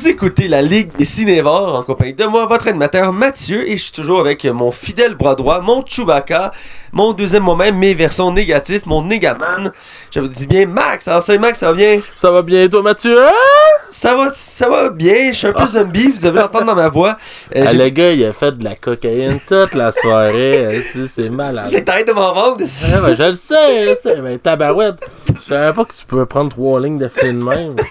Vous écoutez la Ligue des Cinévores en compagnie de moi, votre animateur Mathieu, et je suis toujours avec mon fidèle bras droit, mon Chewbacca, mon deuxième moi-même, mes versions négatives, mon Negaman. Je vous dis bien Max, alors salut Max, ça va bien? Ça va bien, toi, Mathieu? Ça va, ça va bien, je suis un peu zombie, vous devez l'entendre dans ma voix. Euh, Ah, le gars, il a fait de la cocaïne toute la soirée. c'est- malade. T'arrêtes de m'en vendre. Ah, ouais, je le sais, je le sais, mais tabarouette. Je savais pas que tu pouvais prendre trois lignes de film même.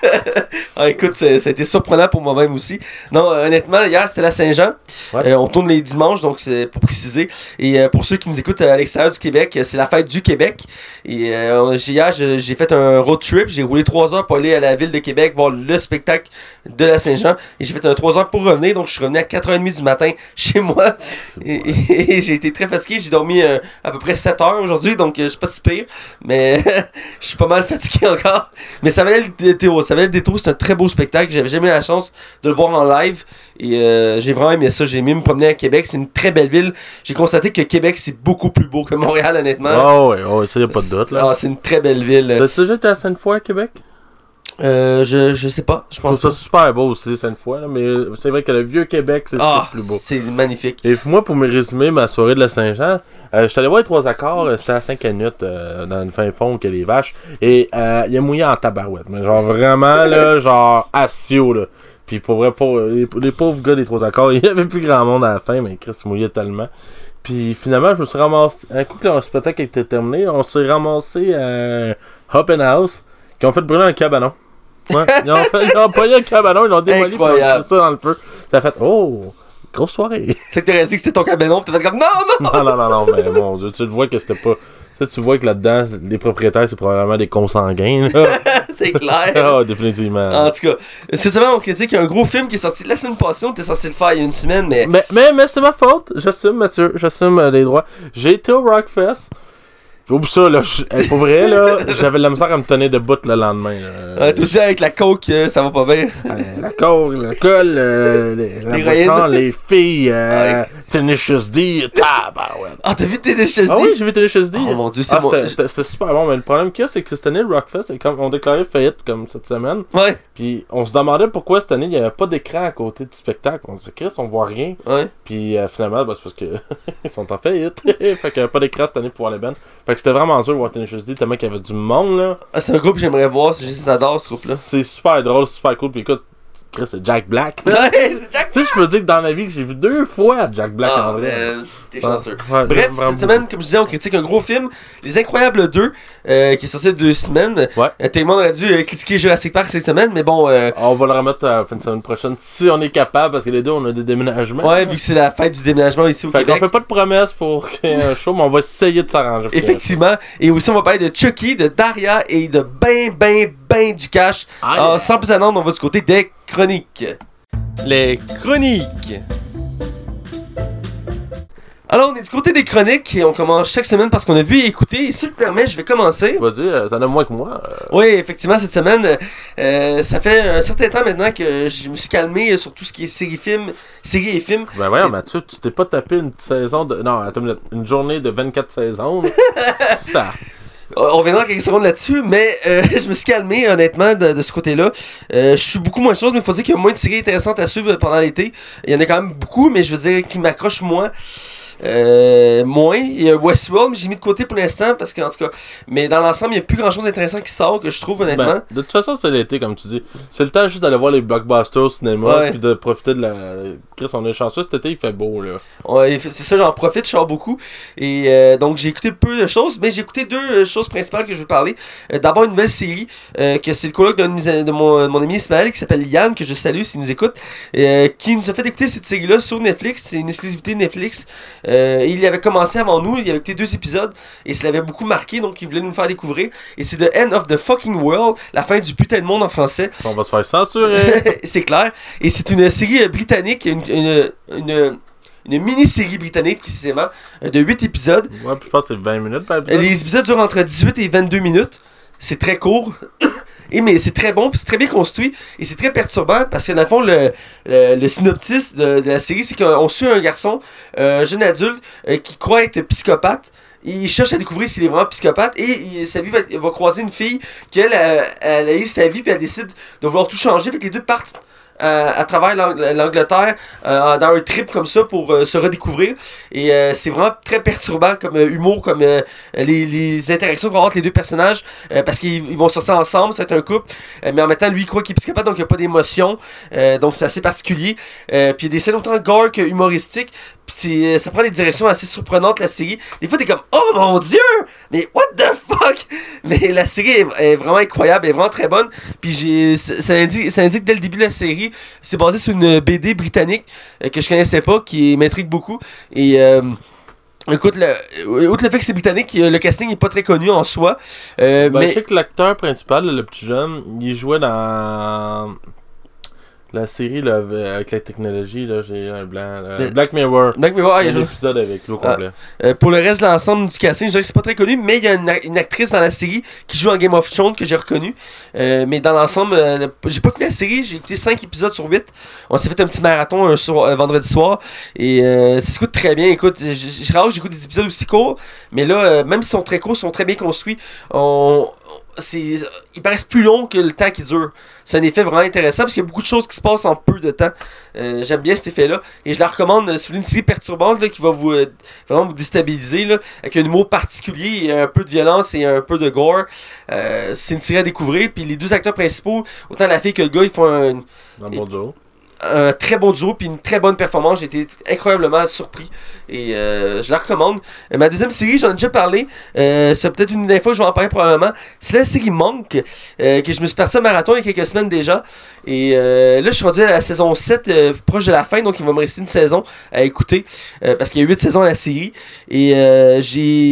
Ah, écoute, ça, ça a été surprenant pour moi-même aussi. Non, euh, honnêtement, hier c'était la Saint-Jean. Ouais. Euh, on tourne les dimanches, donc c'est pour préciser. Et pour ceux qui nous écoutent à l'extérieur du Québec, euh, c'est la fête du Québec. Et euh, j'ai- hier, je- j'ai fait un road trip. J'ai roulé trois heures pour aller à la ville de Québec voir le spectacle de la Saint-Jean. Et j'ai fait un trois heures pour revenir. Donc je suis revenu à 4h30 du matin chez moi. Et, et- et j'ai été très fatigué. J'ai dormi euh, à peu près 7 heures aujourd'hui, donc je suis pas si pire. Mais je suis pas mal fatigué encore. Mais ça valait le détour. Ça valait le détour. C'est un très beau spectacle. J'avais jamais eu la chance de le voir en live. Et euh, j'ai vraiment aimé ça. J'ai aimé me promener à Québec. C'est une très belle ville. J'ai constaté que Québec, c'est beaucoup plus beau que Montréal, honnêtement. Oh, ouais, ça, y a pas de doute, là. Ah, c'est une très belle ville. T'as-tu déjà été à Sainte-Foy, à Québec? Euh, je, je sais pas. Je pense C'est super beau aussi, Sainte-Foy, là, mais c'est vrai que le vieux Québec, c'est Ah, plus beau. c'est magnifique. Et moi, pour me résumer ma soirée de la Saint-Jean, euh, j'étais allé voir les trois accords, euh, c'était à 5 minutes euh, dans le fin fond que les vaches. Et euh, il a mouillé en tabarouette. Mais genre vraiment, là, genre assio, là. Puis pour vrai, pour, les, les pauvres gars des trois accords, il y avait plus grand monde à la fin, mais Chris mouillait tellement. Puis finalement, je me suis ramassé. Un coup que le spectacle était terminé, on s'est ramassé à Hop and House, qui ont fait brûler un cabanon. Ouais, ils ont, fait, ils ont pogné un cabanon, ils l'ont démoli, puis ils ont ça dans le feu. Ça a fait, oh, grosse soirée. C'est que t'aurais dit que c'était ton cabanon. Pis t'as fait comme non, non. Non, non, non, non, mais mon dieu, tu le vois que c'était pas. Tu sais, tu vois que là-dedans, les propriétaires, c'est probablement des consanguins. là. C'est clair. Ah, définitivement. En tout cas, cette semaine, on critique un gros film qui est sorti la semaine passée. On était censé le faire il y a une semaine, mais. Mais, mais, mais c'est ma faute. J'assume, Mathieu. J'assume euh, les droits. J'ai été au Rockfest. Oublie ça, là. je- Pour vrai, là, j'avais de la misère à me tenir debout le lendemain. là. Euh, toi aussi, avec la coke, euh, ça va pas bien. Euh, la coke, le col, euh, les, la L'héroïne. boisson, les filles, euh, Ouais. Tenacious D, tabarouette. Ah, t'as vu tes HSD? Ah oui, j'ai vu Tenacious D. Oh mon dieu, c'est Ah, c'était- super bon, mais le problème qu'il y a, c'est que cette année, le Rockfest, est comme, on déclaré faillite comme cette semaine. Ouais, Puis on se demandait pourquoi cette année, il n'y avait pas d'écran à côté du spectacle. On se dit, Chris, on voit rien. ouais. Puis euh, finalement, bah, c'est parce que ils sont en faillite. fait qu'il n'y avait pas d'écran cette année pour voir les bands. Fait que c'était vraiment dur Tenacious D, tellement qu'il y avait du monde, là. Ah, c'est un groupe que j'aimerais voir. c'est juste j'adore ce groupe-là. C'est super drôle, super cool. Puis écoute, Chris, c'est Jack Black. Ouais, c'est Jack. tu sais, je peux dire que dans ma vie, j'ai vu deux fois Jack Black Ah, en vrai. t'es chanceux. Ouais, Bref, cette semaine, comme je disais, on critique un gros film, Les Incroyables 2, euh, qui est sorti deux semaines. Ouais. Euh, tout le monde aurait dû euh, critiquer Jurassic Park cette semaine, mais bon, On va le remettre à la fin de semaine prochaine si on est capable, parce que les deux, on a des déménagements. ouais, vu que c'est la fête du déménagement ici au Fait Québec. fait pas de promesses pour qu'il y ait un show, mais on va essayer de s'arranger. Effectivement. Et aussi, on va parler de Chucky, de Daria et de ben, ben, ben du cash. Ah, sans plus attendre, on va du côté des chroniques. Les chroniques. Alors, on est du côté des chroniques et on commence chaque semaine parce qu'on a vu et écouté. Et si tu le permets, je vais commencer. Vas-y, euh, t'en as moins que moi. euh. Oui, effectivement, cette semaine, euh, ça fait un certain temps maintenant que je me suis calmé sur tout ce qui est série-film, séries et films. Ben voyons, Mathieu, tu t'es pas tapé une saison de. Non, attends. Une journée de 24 saisons. ça. On reviendra quelques secondes là-dessus, mais euh, je me suis calmé honnêtement de, de ce côté-là. Euh, je suis beaucoup moins de choses, mais il faut dire qu'il y a moins de séries intéressantes à suivre pendant l'été. Il y en a quand même beaucoup, mais je veux dire qui m'accrochent moins. Euh, moins. Il y a Westworld, mais j'ai mis de côté pour l'instant parce qu'en tout cas. Mais dans l'ensemble, il n'y a plus grand chose d'intéressant qui sort que je trouve honnêtement. Ben, de toute façon, c'est l'été, comme tu dis. C'est le temps juste d'aller voir les blockbusters au cinéma, Ouais. puis de profiter de la. Chris, on est chanceux, cet été, il fait beau, là. Ouais, c'est ça, j'en profite, je sors beaucoup. Et euh, donc, j'ai écouté peu de choses, mais j'ai écouté deux euh, choses principales que je veux parler. Euh, D'abord, une nouvelle série, que c'est le colloque de, a- de mon, mon ami Ismaël, qui s'appelle Yann, que je salue s'il nous écoute, qui nous a fait écouter cette série-là sur Netflix. C'est une exclusivité Netflix. Euh, il avait commencé avant nous, il avait écouté deux épisodes, et ça l'avait beaucoup marqué, donc il voulait nous le faire découvrir. Et c'est The End of the Fucking World, la fin du putain de monde en français. On va se faire censurer. c'est clair. Et c'est une série euh, britannique, une, une, une, une mini-série britannique précisément, euh, de 8 épisodes. ouais, puis je pense que c'est 20 minutes par épisode. Les épisodes durent entre 18 et 22 minutes. C'est très court. Et mais c'est très bon, puis c'est très bien construit, et c'est très perturbant parce que dans le fond, le, le, synopsis de, la série, c'est qu'on suit un garçon, euh, un jeune adulte, euh, qui croit être psychopathe. Il cherche à découvrir s'il est vraiment psychopathe et sa vie va, va croiser une fille qui elle, elle, elle a sa vie puis elle décide de vouloir tout changer. Fait que les deux partent à, à travers l'Ang- l'Angleterre euh, dans un trip comme ça pour euh, se redécouvrir. Et euh, c'est vraiment très perturbant comme euh, humour, comme euh, les, interactions qu'on entre les deux personnages, euh, parce qu'ils ils vont sortir ensemble, c'est un couple, euh, mais en même temps, lui, il croit qu'il est psychopathe, donc il n'y a pas d'émotion. Euh, donc c'est assez particulier. Euh, puis il y a des scènes autant gore que humoristiques. Puis c'est- ça prend des directions assez surprenantes, la série. Des fois, t'es comme, oh mon dieu! Mais what the fuck? Mais la série est, est vraiment incroyable, elle est vraiment très bonne. Puis j'ai, ça, indique, ça indique dès le début de la série, c'est basé sur une BD britannique euh, que je connaissais pas, qui m'intrigue beaucoup. Et euh, écoute, le, outre le fait que c'est britannique, euh, le casting est pas très connu en soi. Euh, Ben, Je mais sais que l'acteur principal, le petit jeune, il jouait dans la série là, avec la technologie. Là, j'ai un blanc. là. Black Mirror. donc, mais voilà, Il y a un épisode avec lui au Ah. complet. Euh, pour le reste de l'ensemble du casting, je dirais que c'est pas très connu, mais il y a une, actrice dans la série qui joue en Game of Thrones que j'ai reconnue. Euh, mais dans l'ensemble, euh, j'ai pas fini la série, j'ai écouté 5 épisodes sur 8. On s'est fait un petit marathon un, soir- un vendredi soir. Et euh, ça s'écoute très bien. Écoute, j- j- c'est rare que j'écoute des épisodes aussi courts, mais là, euh, même s'ils sont très courts, ils sont très bien construits. On, ils paraissent plus longs que le temps qui dure. C'est un effet vraiment intéressant parce qu'il y a beaucoup de choses qui se passent en peu de temps. Euh, j'aime bien cet effet-là. Et je la recommande. euh, Si vous voulez une série perturbante là, qui va vous euh, vraiment vous déstabiliser, là, avec un humour particulier et un peu de violence et un peu de gore, euh, c'est une série à découvrir. Puis les deux acteurs principaux, autant la fille que le gars, ils font un, le bon duo. Un très bon duo puis une très bonne performance. J'ai été incroyablement surpris et euh, je la recommande. Ma deuxième série, j'en ai déjà parlé. Euh, c'est peut-être une que je vais en parler probablement. C'est la série Monk euh, que je me suis parti au marathon il y a quelques semaines déjà. Et là, je suis rendu à la saison 7, euh, proche de la fin, donc il va me rester une saison à écouter parce qu'il y a 8 saisons à la série. Et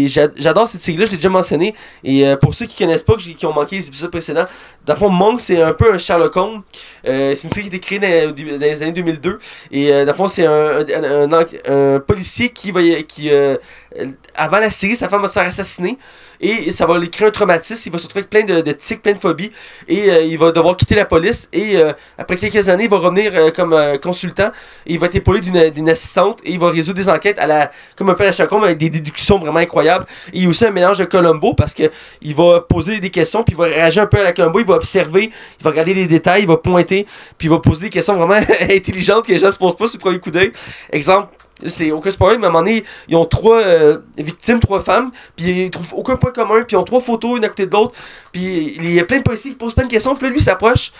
j'adore cette série-là, je l'ai déjà mentionné. Et pour ceux qui connaissent pas, qui ont manqué les épisodes précédents, dans le Monk, c'est un peu un Sherlock Holmes. Euh, c'est une série qui a été créée dans, les années 2002. Et euh, dans c'est un, un, un- un- policier qui va. Qui, euh, avant la série, sa femme va se faire assassiner. Et ça va lui créer un traumatisme. Il va se retrouver avec plein de, tics, plein de phobies. Et euh, il va devoir quitter la police. Et euh, après quelques années, il va revenir euh, comme euh, consultant. Et il va être épaulé d'une assistante. Et il va résoudre des enquêtes à la, comme un peu à la Holmes avec des déductions vraiment incroyables. Et il y a aussi un mélange de Columbo parce que il va poser des questions. Puis il va réagir un peu à la Columbo. Il va observer. Il va regarder les détails. Il va pointer. Puis il va poser des questions vraiment intelligentes que les gens se posent pas sur le premier coup d'œil. Exemple. C'est aucun spoiler, mais à un moment donné, ils ont trois euh, victimes, trois femmes, puis ils trouvent aucun point commun, puis ils ont trois photos, une à côté de l'autre, puis il y a plein de policiers qui posent plein de questions, puis lui, s'approche,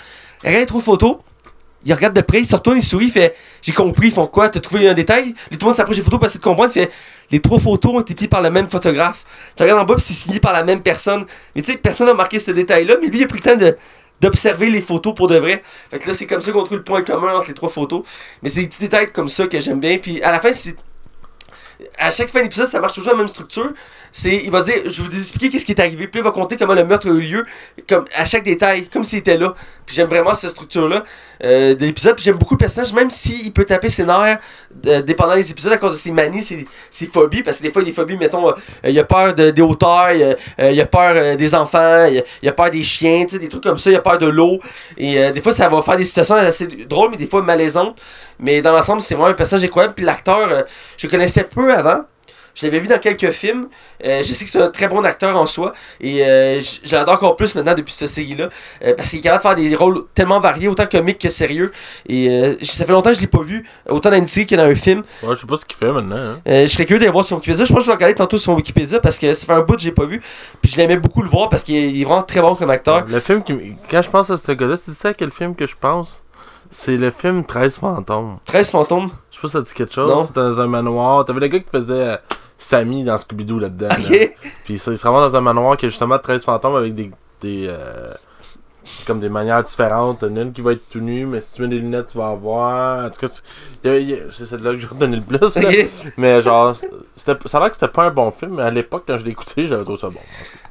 il regarde les trois photos, il regarde de près, il se retourne, il sourit, il fait J'ai compris, ils font quoi T'as trouvé un détail? Lui, tout le monde s'approche des photos pour essayer de comprendre, il fait Les trois photos ont été prises par le même photographe. Tu regardes en bas, puis c'est signé par la même personne. Mais tu sais, personne n'a marqué ce détail-là, mais lui, il a pris le temps de d'observer les photos pour de vrai. Fait que là, c'est comme ça qu'on trouve le point commun entre les trois photos. Mais c'est des petits détails comme ça que j'aime bien. Puis à la fin, c'est. À chaque fin d'épisode, ça marche toujours la même structure. C'est, il va dire, je vais vous expliquer qu'est-ce qui est arrivé. Puis là, il va compter comment le meurtre a eu lieu, comme à chaque détail, comme s'il était là. Puis j'aime vraiment cette structure-là euh, de l'épisode. Puis j'aime beaucoup le personnage, même s'il peut taper ses euh, dépendant des épisodes, à cause de ses manies, ses, ses phobies. Parce que des fois, il y a des phobies, mettons, euh, il a peur de, des hauteurs, il, euh, il a peur euh, des enfants, il il a peur des chiens, des trucs comme ça, il a peur de l'eau. Et euh, des fois, ça va faire des situations assez drôles, mais des fois malaisantes. Mais dans l'ensemble, c'est vraiment un personnage incroyable. Puis l'acteur, euh, je connaissais peu avant. Je l'avais vu dans quelques films. Euh, je sais que c'est un très bon acteur en soi. Et euh, j- je l'adore encore plus maintenant depuis cette série-là. euh, parce qu'il est capable de faire des rôles tellement variés, autant comiques que sérieux. Et euh, ça fait longtemps que je l'ai pas vu, autant dans une série que dans un film. Ouais, je sais pas ce qu'il fait maintenant. Hein. Je serais curieux d'aller voir sur Wikipédia. Je pense que je vais regarder tantôt sur Wikipédia parce que ça fait un bout que j'ai pas vu. Puis je l'aimais beaucoup le voir parce qu'il est vraiment très bon comme acteur. Le film qui. Quand je pense à ce gars-là, c'est ça quel film que je pense? C'est le film 13 fantômes. 13 fantômes. Je sais pas si ça dit quelque chose. Non. C'est dans un manoir. T'avais le gars qui faisait Sammy dans Scooby-Doo là-dedans. là. Puis ça, il se ramasse dans un manoir qui a justement 13 fantômes avec des. des euh, comme des manières différentes. Il y en a une qui va être tout nue, mais si tu mets des lunettes, tu vas avoir. En tout cas, c'est celle-là que j'ai redonné le plus. là. Mais genre, ça a l'air que c'était pas un bon film, mais à l'époque, quand je l'ai écouté, j'avais trouvé ça bon.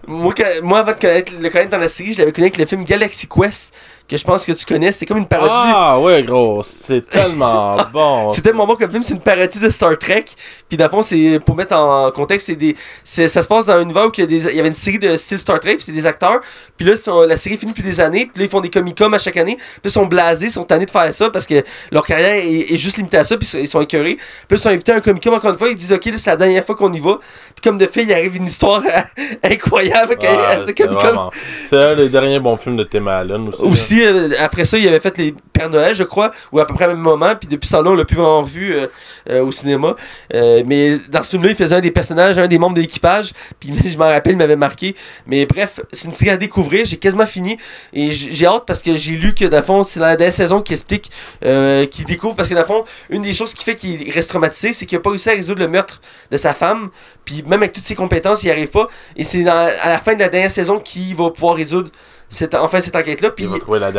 Moi, avant de connaître, le connaître dans la série, je l'avais connu avec le film Galaxy Quest, que je pense que tu connais. C'est comme une parodie. Ah ouais, gros, c'est tellement bon. C'est tellement bon comme film, c'est une parodie de Star Trek. Puis dans le fond, c'est pour mettre en contexte, c'est des, c'est- ça se passe dans un univers où il y, a des- il y avait une série de style Star Trek, puis c'est des acteurs. Puis là, sont- la série finit depuis des années. Puis là, ils font des comic-con à chaque année. Puis ils sont blasés, ils sont tannés de faire ça parce que leur carrière est, est juste limitée à ça. Puis ils sont- écœurés. Puis là, ils sont invités à un comic-con encore une fois. Ils disent, OK, c'est la dernière fois qu'on y va. Puis comme de fait, il arrive une histoire incroyable à Ouais, ce comic-con. vraiment- C'est un des derniers bons films de Tim Allen aussi. Euh, après ça, il avait fait les Père Noël, je crois, ou à peu près au même moment. Puis depuis ce temps-là, on l'a plus vraiment vu euh, euh, au cinéma. Euh, mais dans ce film-là, il faisait un des personnages, un des membres de l'équipage. Puis je m'en rappelle, il m'avait marqué. Mais bref, c'est une série à découvrir. J'ai quasiment fini. Et j'ai hâte parce que j'ai lu que, dans le fond, c'est dans la dernière saison qui explique, qui découvre. Parce que, dans le fond, une des choses qui fait qu'il reste traumatisé, c'est qu'il a pas réussi à résoudre le meurtre de sa femme. Puis même avec toutes ses compétences, il n'y arrive pas. Et c'est à la fin de la dernière saison qu'il va pouvoir résoudre cette, enfin cette enquête-là. Puis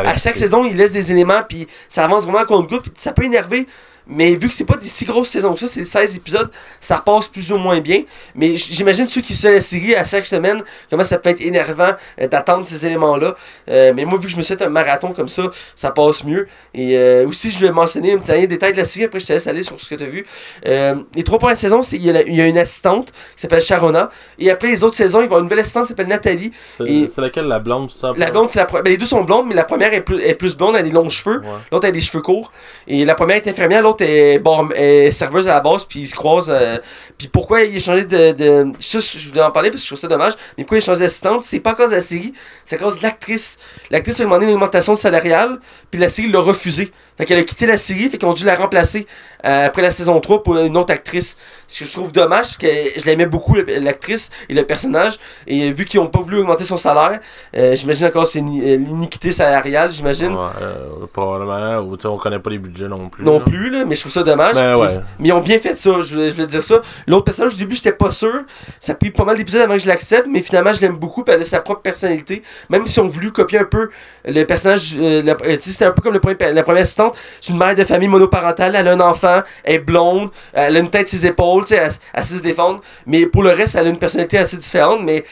à chaque saison, il laisse des éléments, puis ça avance vraiment à compte-goutte, puis ça peut énerver. Mais vu que c'est pas des si grosses saisons que ça, c'est 16 épisodes, ça repasse plus ou moins bien. Mais j'imagine ceux qui suivent la série à chaque semaine, comment ça peut être énervant euh, d'attendre ces éléments-là. Euh, mais moi, vu que je me suis fait un marathon comme ça, ça passe mieux. Et euh, aussi, je vais mentionner un petit détail de la série, après je te laisse aller sur ce que tu as vu. Euh, les trois premières saisons, c'est il y, il y a une assistante qui s'appelle Sharona. Et après les autres saisons, ils vont avoir une nouvelle assistante qui s'appelle Nathalie. C'est laquelle la blonde, ça La blonde, c'est la. Ben, les deux sont blondes, mais la première est plus, est plus blonde, elle a des longs cheveux. Ouais. L'autre a des cheveux courts. Et la première est infirmière, l'autre est, bar- est serveuse à la base, puis ils se croisent. euh, puis pourquoi il a changé de, de. Ça, je voulais en parler parce que je trouve ça dommage. Mais pourquoi il a changé d'assistante? C'est pas à cause de la série, c'est à cause de l'actrice. L'actrice a demandé une augmentation salariale, puis la série l'a refusé. Fait qu'elle a quitté la série, fait qu'ils ont dû la remplacer euh, après la saison 3 pour une autre actrice. Ce que je trouve dommage, parce que je l'aimais beaucoup, l'actrice et le personnage. Et vu qu'ils ont pas voulu augmenter son salaire, euh, j'imagine encore que c'est euh, l'iniquité salariale, j'imagine. Ouais, euh, probablement. Ou tu sais, on connaît pas les budgets non plus. Non là. plus, là, mais je trouve ça dommage. Ben Puis- ouais. Mais ils ont bien fait ça, je voulais, je voulais dire ça. L'autre personnage, au début, j'étais pas sûr. Ça a pris pas mal d'épisodes avant que je l'accepte, mais finalement, je l'aime beaucoup, puis elle a sa propre personnalité. Même si on voulu copier un peu le personnage, euh, euh, c'était un peu comme le premier, la première assistante. C'est une mère de famille monoparentale, elle a un enfant, elle est blonde, elle a une tête ses épaules, tu sais, elle, elle sait se défendre. Mais pour le reste, elle a une personnalité assez différente, mais.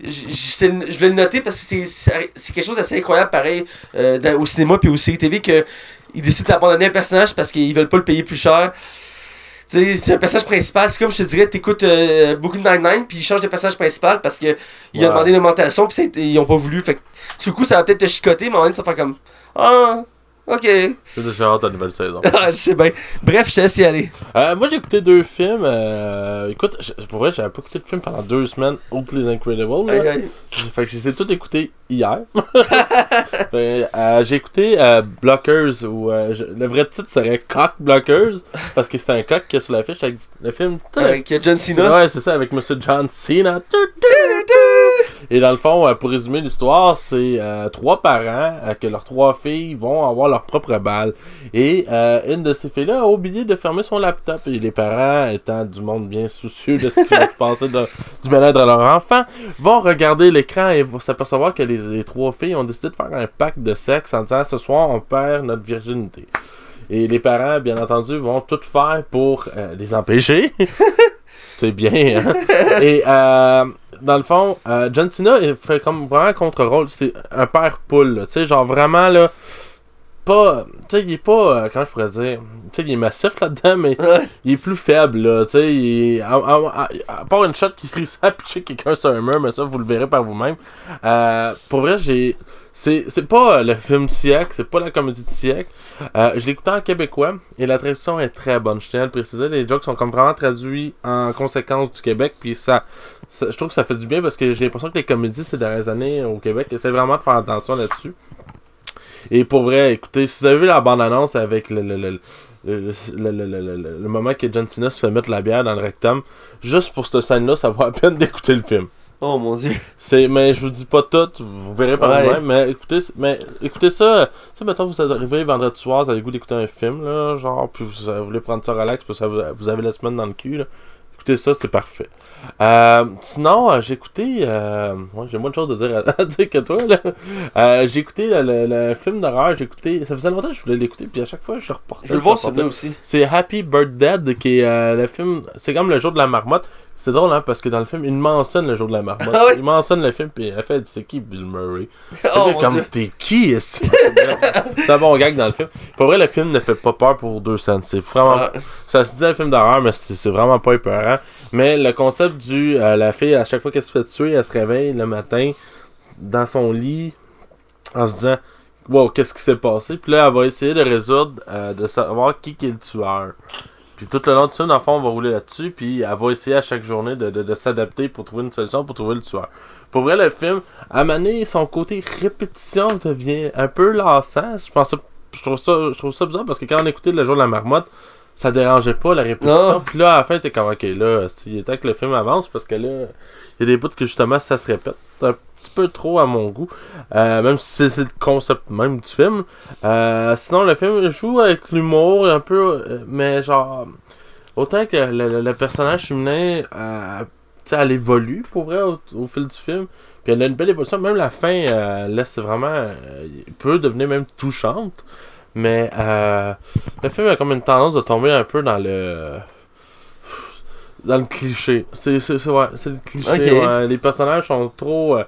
Je vais le noter parce que c'est- quelque chose d'assez incroyable, pareil, euh, dans- au cinéma puis aux séries TV, que ils décident d'abandonner un personnage parce qu'ils veulent pas le payer plus cher. C'est un personnage principal. C'est comme je te dirais, t'écoutes euh, beaucoup de Nine-Nine, puis ils changent de personnage principal parce que il a Ouais. demandé une augmentation, puis ils ont pas voulu. Fait que, sur le coup, ça va peut-être te chicoter, mais en même temps, ça va faire comme Ah, ok. C'est déjà hâte à la nouvelle saison. Ah, je sais bien. Bref, je te laisse y aller. Euh, moi j'ai écouté deux films. Euh, écoute, pour vrai, j'avais pas écouté de film pendant deux semaines, outre les Incredibles. là. Fait que je les ai tous écoutés hier. Euh, j'ai écouté euh, Blockers, ou le vrai titre serait Cock Blockers, parce que c'est un coq qui est sur l'affiche avec le film. Avec John Cena. Ouais, c'est ça, avec Monsieur John Cena. Et dans le fond, pour résumer l'histoire, c'est trois parents que leurs trois filles vont avoir leur propre balle. Et euh, une de ces filles-là a oublié de fermer son laptop. Et les parents, étant du monde bien soucieux de ce qui va se passer de- du bien-être de leur enfant, vont regarder l'écran et vont s'apercevoir que les, les trois filles ont décidé de faire un pacte de sexe en disant ce soir on perd notre virginité. Et les parents, bien entendu, vont tout faire pour euh, les empêcher. C'est bien, hein? Et euh, dans le fond, euh, John Cena il fait comme vraiment contre-rôle. C'est un père poule. Tu sais, genre vraiment, là. Pas. Tu sais, il est pas. euh, comment je pourrais dire? Tu sais, il est massif là-dedans, mais il est plus faible, là. Tu sais, il est- à, à- à- à part une shot qui réussit à pitcher quelqu'un sur un mur, mais ça, vous le verrez par vous-même. Euh, pour vrai, j'ai. C'est c'est pas euh, le film du siècle, c'est pas la comédie du siècle. Euh, je l'ai écouté en québécois et la traduction est très bonne. Je tiens à le préciser, les jokes sont comme vraiment traduits en conséquence du Québec. Puis ça, ça- je trouve que ça fait du bien parce que j'ai l'impression que les comédies ces dernières années au Québec essaient vraiment de faire attention là-dessus. Et pour vrai, écoutez, si vous avez vu la bande-annonce avec le, le, le, le, le- le- le- le- le moment que John Cena se fait mettre la bière dans le rectum, juste pour cette scène-là, ça vaut la peine d'écouter le film. Oh mon dieu. C'est, mais je vous dis pas tout, vous verrez par Ouais. vous-même, mais écoutez, mais écoutez ça, tu sais, mettons, vous arrivé vendredi soir, vous avez le goût d'écouter un film, là, genre, puis vous, voulez prendre ça relax parce que vous, vous avez la semaine dans le cul, là. Écoutez ça, c'est parfait. Euh, sinon, euh, j'ai écouté, euh, ouais, j'ai moins de choses à dire, à, à dire que toi, là. Euh, j'ai écouté le, le- le film d'horreur, j'ai écouté, ça faisait longtemps que je voulais l'écouter, puis à chaque fois, je reportais. Je veux le voir celui-là aussi. C'est Happy Bird Dead, qui est le film. C'est comme le jour de la marmotte. C'est drôle, hein, parce que dans le film, il mentionne le jour de la marmotte. Ah ouais? Il mentionne le film, puis elle fait C'est qui Bill Murray Oh Fait comme t'es qui ici C'est un bon gag dans le film. Pour vrai, le film ne fait pas peur pour deux cents. C'est vraiment. Ah, Ça se dit un film d'horreur, mais c'est c'est vraiment pas épeurant. Mais le concept du. euh, la fille, à chaque fois qu'elle se fait tuer, elle se réveille le matin dans son lit en se disant Wow, qu'est-ce qui s'est passé Puis là, elle va essayer de résoudre, euh, de savoir qui, qui est le tueur. Puis tout le long de ça, dans le fond, on va rouler là-dessus, puis elle va essayer à chaque journée de, de, de s'adapter pour trouver une solution, pour trouver le tueur. Pour vrai, le film, à maner son côté répétition devient un peu lassant. Je pensais je trouve ça, je trouve ça bizarre parce que quand on écoutait Le jour de la marmotte, ça dérangeait pas la répétition. Puis là, à la fin, t'es comme, ok, là, il est temps que le film avance parce que là, il y a des bouts que justement, ça se répète petit peu trop à mon goût. Euh, même si c'est- c'est le concept même du film. Euh, sinon, le film joue avec l'humour un peu, euh, mais genre, autant que le, le- le personnage féminin, euh, elle évolue pour vrai au, au fil du film. Puis elle a une belle évolution. Même la fin euh, laisse vraiment. peut devenir même touchante. Mais le film a comme une tendance de tomber un peu dans le. Dans le cliché. C'est c'est- c'est- ouais, c'est le cliché. Ouais. Les personnages sont trop. euh,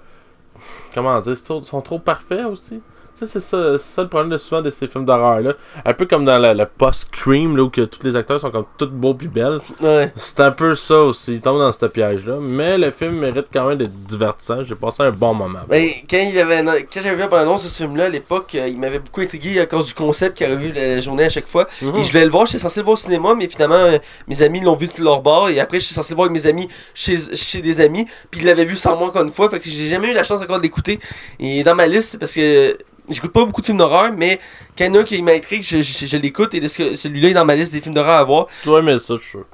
comment dire, trop- sont trop parfaits aussi. Sais, c'est ça, c'est ça le problème de souvent de ces films d'horreur-là. Un peu comme dans le, post-Scream, là, où que tous les acteurs sont comme tous beaux pis belles. Ouais. C'est un peu ça aussi, il tombe dans ce piège-là. Mais le film mérite quand même d'être divertissant. J'ai passé un bon moment. Ben, quand, il avait, quand j'avais vu la bande-annonce de ce film-là à l'époque, euh, il m'avait beaucoup intrigué à cause du concept qu'il avait vu la, journée à chaque fois. Mhm. Et je voulais le voir, j'étais censé le voir au cinéma, mais finalement, euh, mes amis l'ont vu de leur bord. Et après, j'étais censé le voir avec mes amis chez, chez des amis. Puis ils l'avaient vu sans moi encore une fois. Fait que j'ai jamais eu la chance encore de l'écouter. Et dans ma liste, c'est parce que j'écoute pas beaucoup de films d'horreur, mais quand il y en a un qui m'intrigue, je, je, je l'écoute. Et de celui-là est dans ma liste des films d'horreur à voir. Tu vas aimer ça, je suis sûr.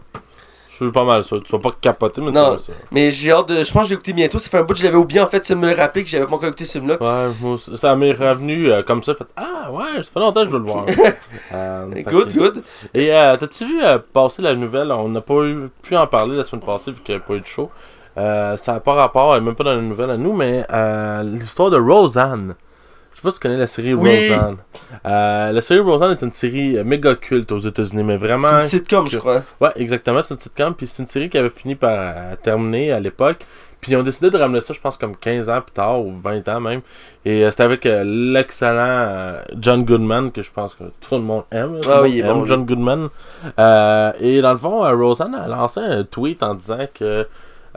Je suis pas mal sûr. Tu vas pas capoter, mais tu Non. aimer ça. Mais j'ai hâte de. Je pense que je vais l'écouter bientôt. Ça fait un bout que je l'avais oublié en fait. Tu me le rappeler que j'avais pas encore écouté ce film-là. Ouais, moi ça m'est revenu euh, comme ça. Fait, ah ouais, ça fait longtemps que je veux le voir. Euh, Good, que- good. Et euh, t'as-tu vu euh, passer la nouvelle? On n'a pas eu, pu en parler la semaine passée vu qu'il n'y avait pas eu de show. Euh, ça n'a pas rapport, euh, même pas dans la nouvelle à nous, mais euh, l'histoire de Roseanne. Je sais pas si tu connais la série Oui. Roseanne. Euh, la série Roseanne est une série méga culte aux États-Unis, mais C'est vraiment. une sitcom, je crois. Ouais, exactement, c'est une sitcom, puis c'est une série qui avait fini par euh, terminer à l'époque. Puis ils ont décidé de ramener ça, je pense, comme 15 ans plus tard, ou 20 ans même. Et euh, c'était avec euh, l'excellent euh, John Goodman, que je pense que tout le monde aime. Ah oui, il est aime bon, John Goodman. Et dans le fond, Roseanne a lancé un tweet en disant que.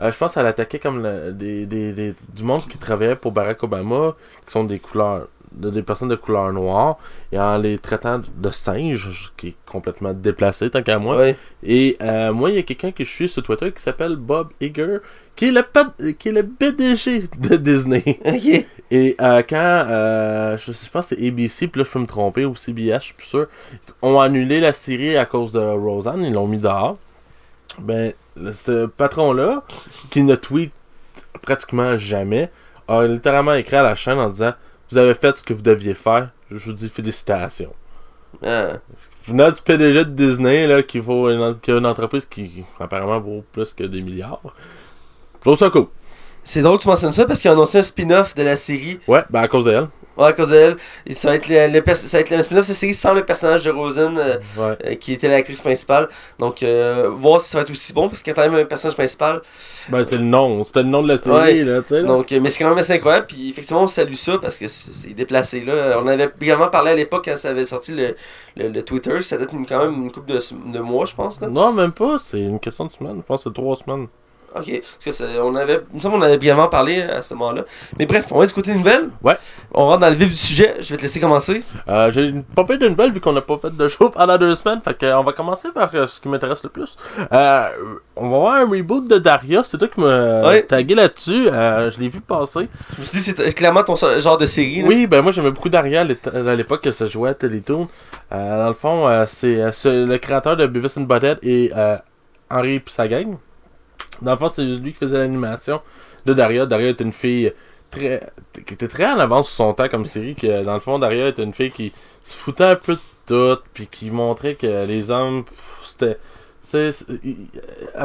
je pense qu'elle attaquait comme le- des, des, des- du monde qui travaillait pour Barack Obama, qui sont des couleurs, de, des personnes de couleur noire, et en les traitant de singes, qui est complètement déplacé tant qu'à moi. Ouais. Et euh, moi, il y a quelqu'un que je suis sur Twitter qui s'appelle Bob Iger, qui est le, qui est le BDG de Disney. Et euh, quand, euh, je, sais- je pense que c'est ABC, puis là je peux me tromper, ou CBS, je suis plus sûr, ont annulé la série à cause de Roseanne, ils l'ont mis dehors. Ben, ce patron-là, qui ne tweet pratiquement jamais, a littéralement écrit à la chaîne en disant Vous avez fait ce que vous deviez faire, je vous dis félicitations. Ah. Venant du PDG de Disney, là, qui, vaut une, qui a une entreprise qui apparemment vaut plus que des milliards. Je trouve ça cool. C'est drôle que tu mentionnes ça parce qu'ils ont annoncé un spin-off de la série. Ouais, ben à cause d'elle. Ouais, à cause d'elle. Ça va être, le, ça va être un spin-off de cette série sans le personnage de Rosen euh, Ouais. euh, qui était l'actrice principale. Donc, euh, voir si ça va être aussi bon parce qu'il y a quand même un personnage principal. Ben c'est le nom, c'était le nom de la série, Ouais. là, tu sais. Donc, euh, mais c'est quand même assez incroyable. Puis effectivement, on salue ça parce que c'est déplacé. Là. On avait également parlé à l'époque quand ça avait sorti le, le, le Twitter. Ça date quand même une couple de, de mois, je pense. Là. Non, même pas, c'est une question de semaine. Je pense que c'est trois semaines. Ok, parce que on avait, me semble qu'on avait brièvement parlé à ce moment-là. Mais bref, on va écouter les nouvelles. Ouais. On rentre dans le vif du sujet. Je vais te laisser commencer. Euh, J'ai pas pire de nouvelles vu qu'on n'a pas fait de show pendant deux semaines. Fait que, euh, on va commencer par euh, ce qui m'intéresse le plus. Euh, on va voir un reboot de Daria. C'est toi qui m'as Ouais. tagué là-dessus. Euh, je l'ai vu passer. Je me suis dit, c'est clairement ton genre de série. là. Oui, ben moi j'aimais beaucoup Daria à l'époque que ça jouait à Télétoon. Euh, dans le fond, euh, c'est euh, ce- le créateur de Beavis and Butthead et euh, Henri pis sa gang. Dans le fond, c'est lui qui faisait l'animation de Daria. Daria est une fille très qui était très en avance sur son temps comme série. Que dans le fond, Daria est une fille qui se foutait un peu de tout, puis qui montrait que les hommes, c'était elle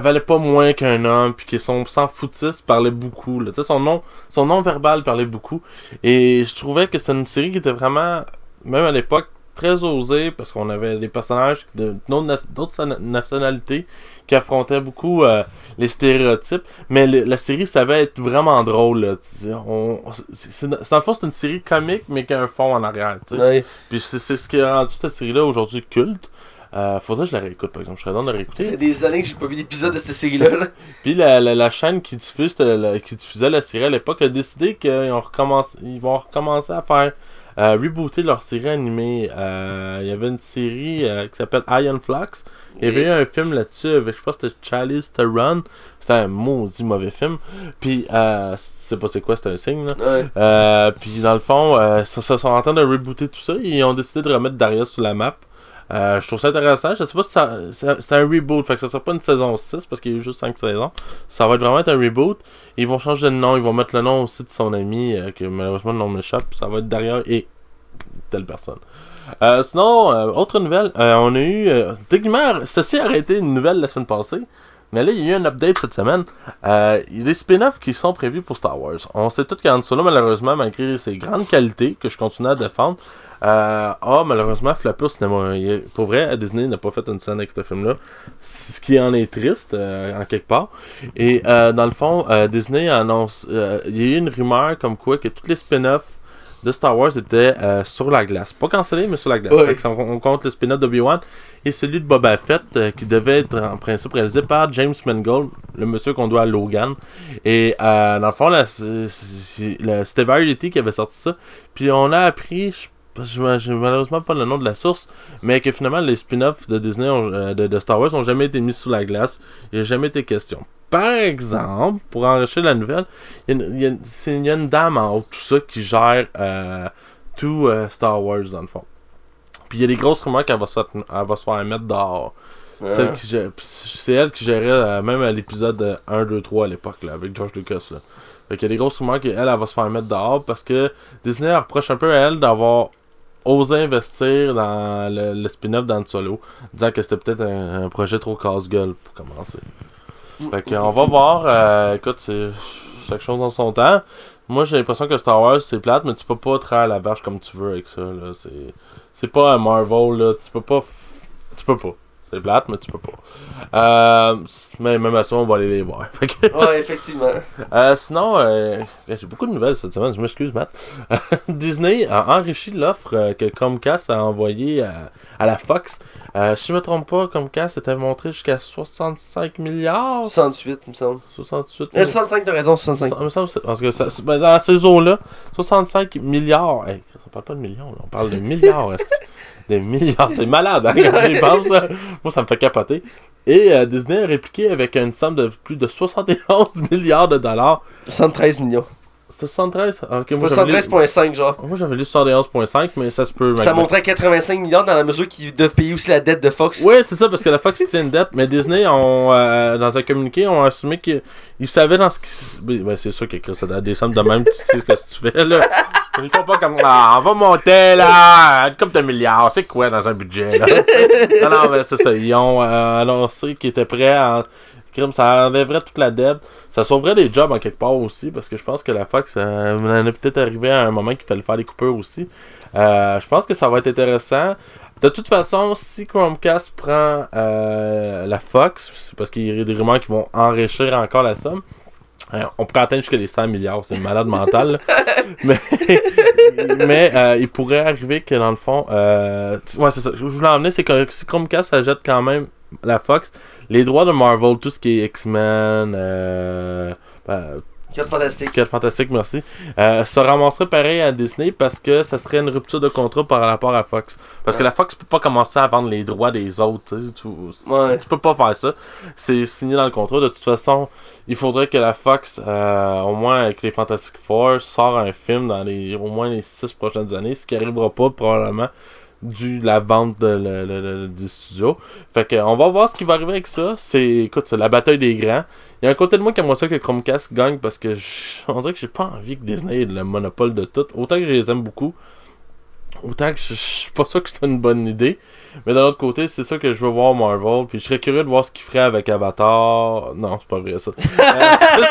valait pas moins qu'un homme, puis que son s'en foutiste parlait beaucoup. Là. Son nom, son nom verbal parlait beaucoup. Et je trouvais que c'était une série qui était vraiment, même à l'époque, très osée, parce qu'on avait des personnages d'autres nationalités qui affrontaient beaucoup euh, les stéréotypes. Mais le- la série savait être vraiment drôle. c'est- dans le fond, c'est une série comique, mais qui a un fond en arrière. Puis c'est ce qui a rendu cette série-là aujourd'hui culte. Euh, faudrait que je la réécoute, par exemple. Je serais dans de la Ça réécouter. fait des années que j'ai pas vu d'épisode de cette série-là. là. Puis la, la, la chaîne qui, diffuse, la- la- qui diffusait la série à l'époque a décidé qu'ils ils vont recommencer à faire euh, rebooté leur série animée. Euh, il y avait une série euh, qui s'appelle Iron Flux. Il y avait eu un film là-dessus avec, je pense que c'était Charlie's Theron. C'était un maudit mauvais film. Puis, euh, c'est pas c'est quoi, c'était un signe, là. Ouais. Euh, puis dans le fond, ça, ça sont en train de rebooter tout ça. Ils ont décidé de remettre Darius sur la map. Euh, je trouve ça intéressant. Je sais pas si ça, c'est un reboot. Fait que ça sera pas une saison 6 parce qu'il y a juste 5 saisons. Ça va être vraiment être un reboot. Ils vont changer de nom. Ils vont mettre le nom aussi de son ami, euh, que malheureusement le nom m'échappe. Ça va être Darius et telle personne. Euh, sinon, autre nouvelle, on a eu. Techniquement, ceci a arrêté une nouvelle la semaine passée. Mais là, il y a eu un update cette semaine. Il y a des spin-offs qui sont prévus pour Star Wars. On sait tout qu'Han Solo, malheureusement, malgré ses grandes qualités que je continue à défendre, euh, a malheureusement floppé au cinéma. Il est- pour vrai, Disney n'a pas fait une scène avec ce film-là. Ce qui en est triste, euh, en quelque part. Et euh, dans le fond, euh, Disney annonce. euh, il y a eu une rumeur comme quoi que tous les spin-offs de Star Wars étaient euh, sur la glace. Pas cancellés, mais sur la glace. Ouais. On, on compte le spin-off d'Obi-Wan et celui de Boba Fett euh, qui devait être en principe réalisé par James Mangold, le monsieur qu'on doit à Logan. Et euh, dans le fond, c'était Variety qui avait sorti ça. Puis on a appris, je je- j'ai malheureusement pas le nom de la source, mais que finalement les spin-offs de Disney, ont- euh, de, de Star Wars, n'ont jamais été mis sous la glace. Il n'y a jamais été question. Par exemple, pour enrichir la nouvelle, il y, a une- y y a dame en haut, tout ça, qui gère euh, tout euh, Star Wars dans le fond. Puis il y a des grosses rumeurs qu'elle va, se elle va se faire mettre dehors. C'est elle qui gérait même à l'épisode euh, 1, 2, 3 à l'époque, là, avec George Lucas. Là. Fait qu'il y a des grosses rumeurs qu'elle, elle va se faire mettre dehors parce que Disney reproche un peu à elle d'avoir osé investir dans le, le spin-off d'Han Solo, disant que c'était peut-être un, un projet trop casse-gueule pour commencer. Fait qu'on va voir. euh, écoute, c'est chaque chose en son temps. Moi, j'ai l'impression que Star Wars, c'est plate, mais tu peux pas traire la vache comme tu veux avec ça. C'est, pas un Marvel, là. Tu peux pas. Tu peux pas. C'est plate, mais tu peux pas. Euh, mais même à ça, on va aller les voir. Ouais, effectivement. euh, sinon, euh, j'ai beaucoup de nouvelles cette semaine, je m'excuse, Matt. Disney a enrichi l'offre euh, que Comcast a envoyée à, à la Fox. Si je me trompe pas, Comcast était montré jusqu'à 65 milliards 68, il me semble. 68 Euh, 65, t'as raison, 65. il me semble parce que ça, ben, dans ces eaux-là, 65 milliards. Hey, on parle pas de millions, là, on parle de milliards. Des milliards, c'est malade hein, quand. Moi, ça me fait capoter. Et euh, Disney a répliqué avec une somme de plus de 71 milliards de dollars. 73 millions. C'était 73 Ah, ok, moi, j'avais lu- 73,5 genre. moi j'avais lu 71.5, mais ça se peut. Ça montrait 85 millions dans la mesure qu'ils doivent payer aussi la dette de Fox. Oui, c'est ça, parce que la Fox tient une dette, mais Disney, ont, euh, dans un communiqué, ont assumé qu'ils savaient dans ce qui. Ben, c'est sûr que Chris, ça doit des sommes de même, tu sais ce que tu fais, là. Ils font pas comme. Ah, on va monter, là, comme de milliards, c'est quoi dans un budget, là? non, non, mais c'est ça, ils ont euh, annoncé qu'ils étaient prêts à. Ça enlèverait toute la dette. Ça sauverait des jobs en quelque part aussi, parce que je pense que la Fox euh, en est peut-être arrivé à un moment qu'il fallait faire des coupures aussi. Euh, je pense que ça va être intéressant. De toute façon, si Chromecast prend euh, la Fox, c'est parce qu'il y a des rumeurs qui vont enrichir encore la somme. Euh, on pourrait atteindre jusqu'à les 100 milliards, c'est une malade mentale. mais mais euh, il pourrait arriver que dans le fond, euh, ouais, c'est ça. Je voulais en venir, c'est que si Chromecast achète quand même la Fox, les droits de Marvel, tout ce qui est X-Men, euh, ben, Quel fantastique. Quel fantastique, merci. Euh, se ramasserait pareil à Disney parce que ça serait une rupture de contrat par rapport à Fox. Parce que la Fox peut pas commencer à vendre les droits des autres. tu Ouais. tu peux pas faire ça. C'est signé dans le contrat. De toute façon, il faudrait que la Fox, euh, au moins avec les Fantastic Four, sort un film dans les au moins les six prochaines années, ce qui arrivera pas probablement dû la vente de le- le- du studio. Fait que on va voir ce qui va arriver avec ça. C'est écoute, c'est la bataille des grands. Il y a un côté de moi qui aimerait ça que Chromecast gagne parce que je- on dirait que j'ai pas envie que Disney ait le monopole de tout. Autant que je les aime beaucoup, autant que je, je suis pas sûr que c'est une bonne idée. Mais d'un autre côté, c'est ça que je veux voir Marvel. Puis je serais curieux de voir ce qu'il ferait avec Avatar. Non, c'est pas vrai ça. Euh,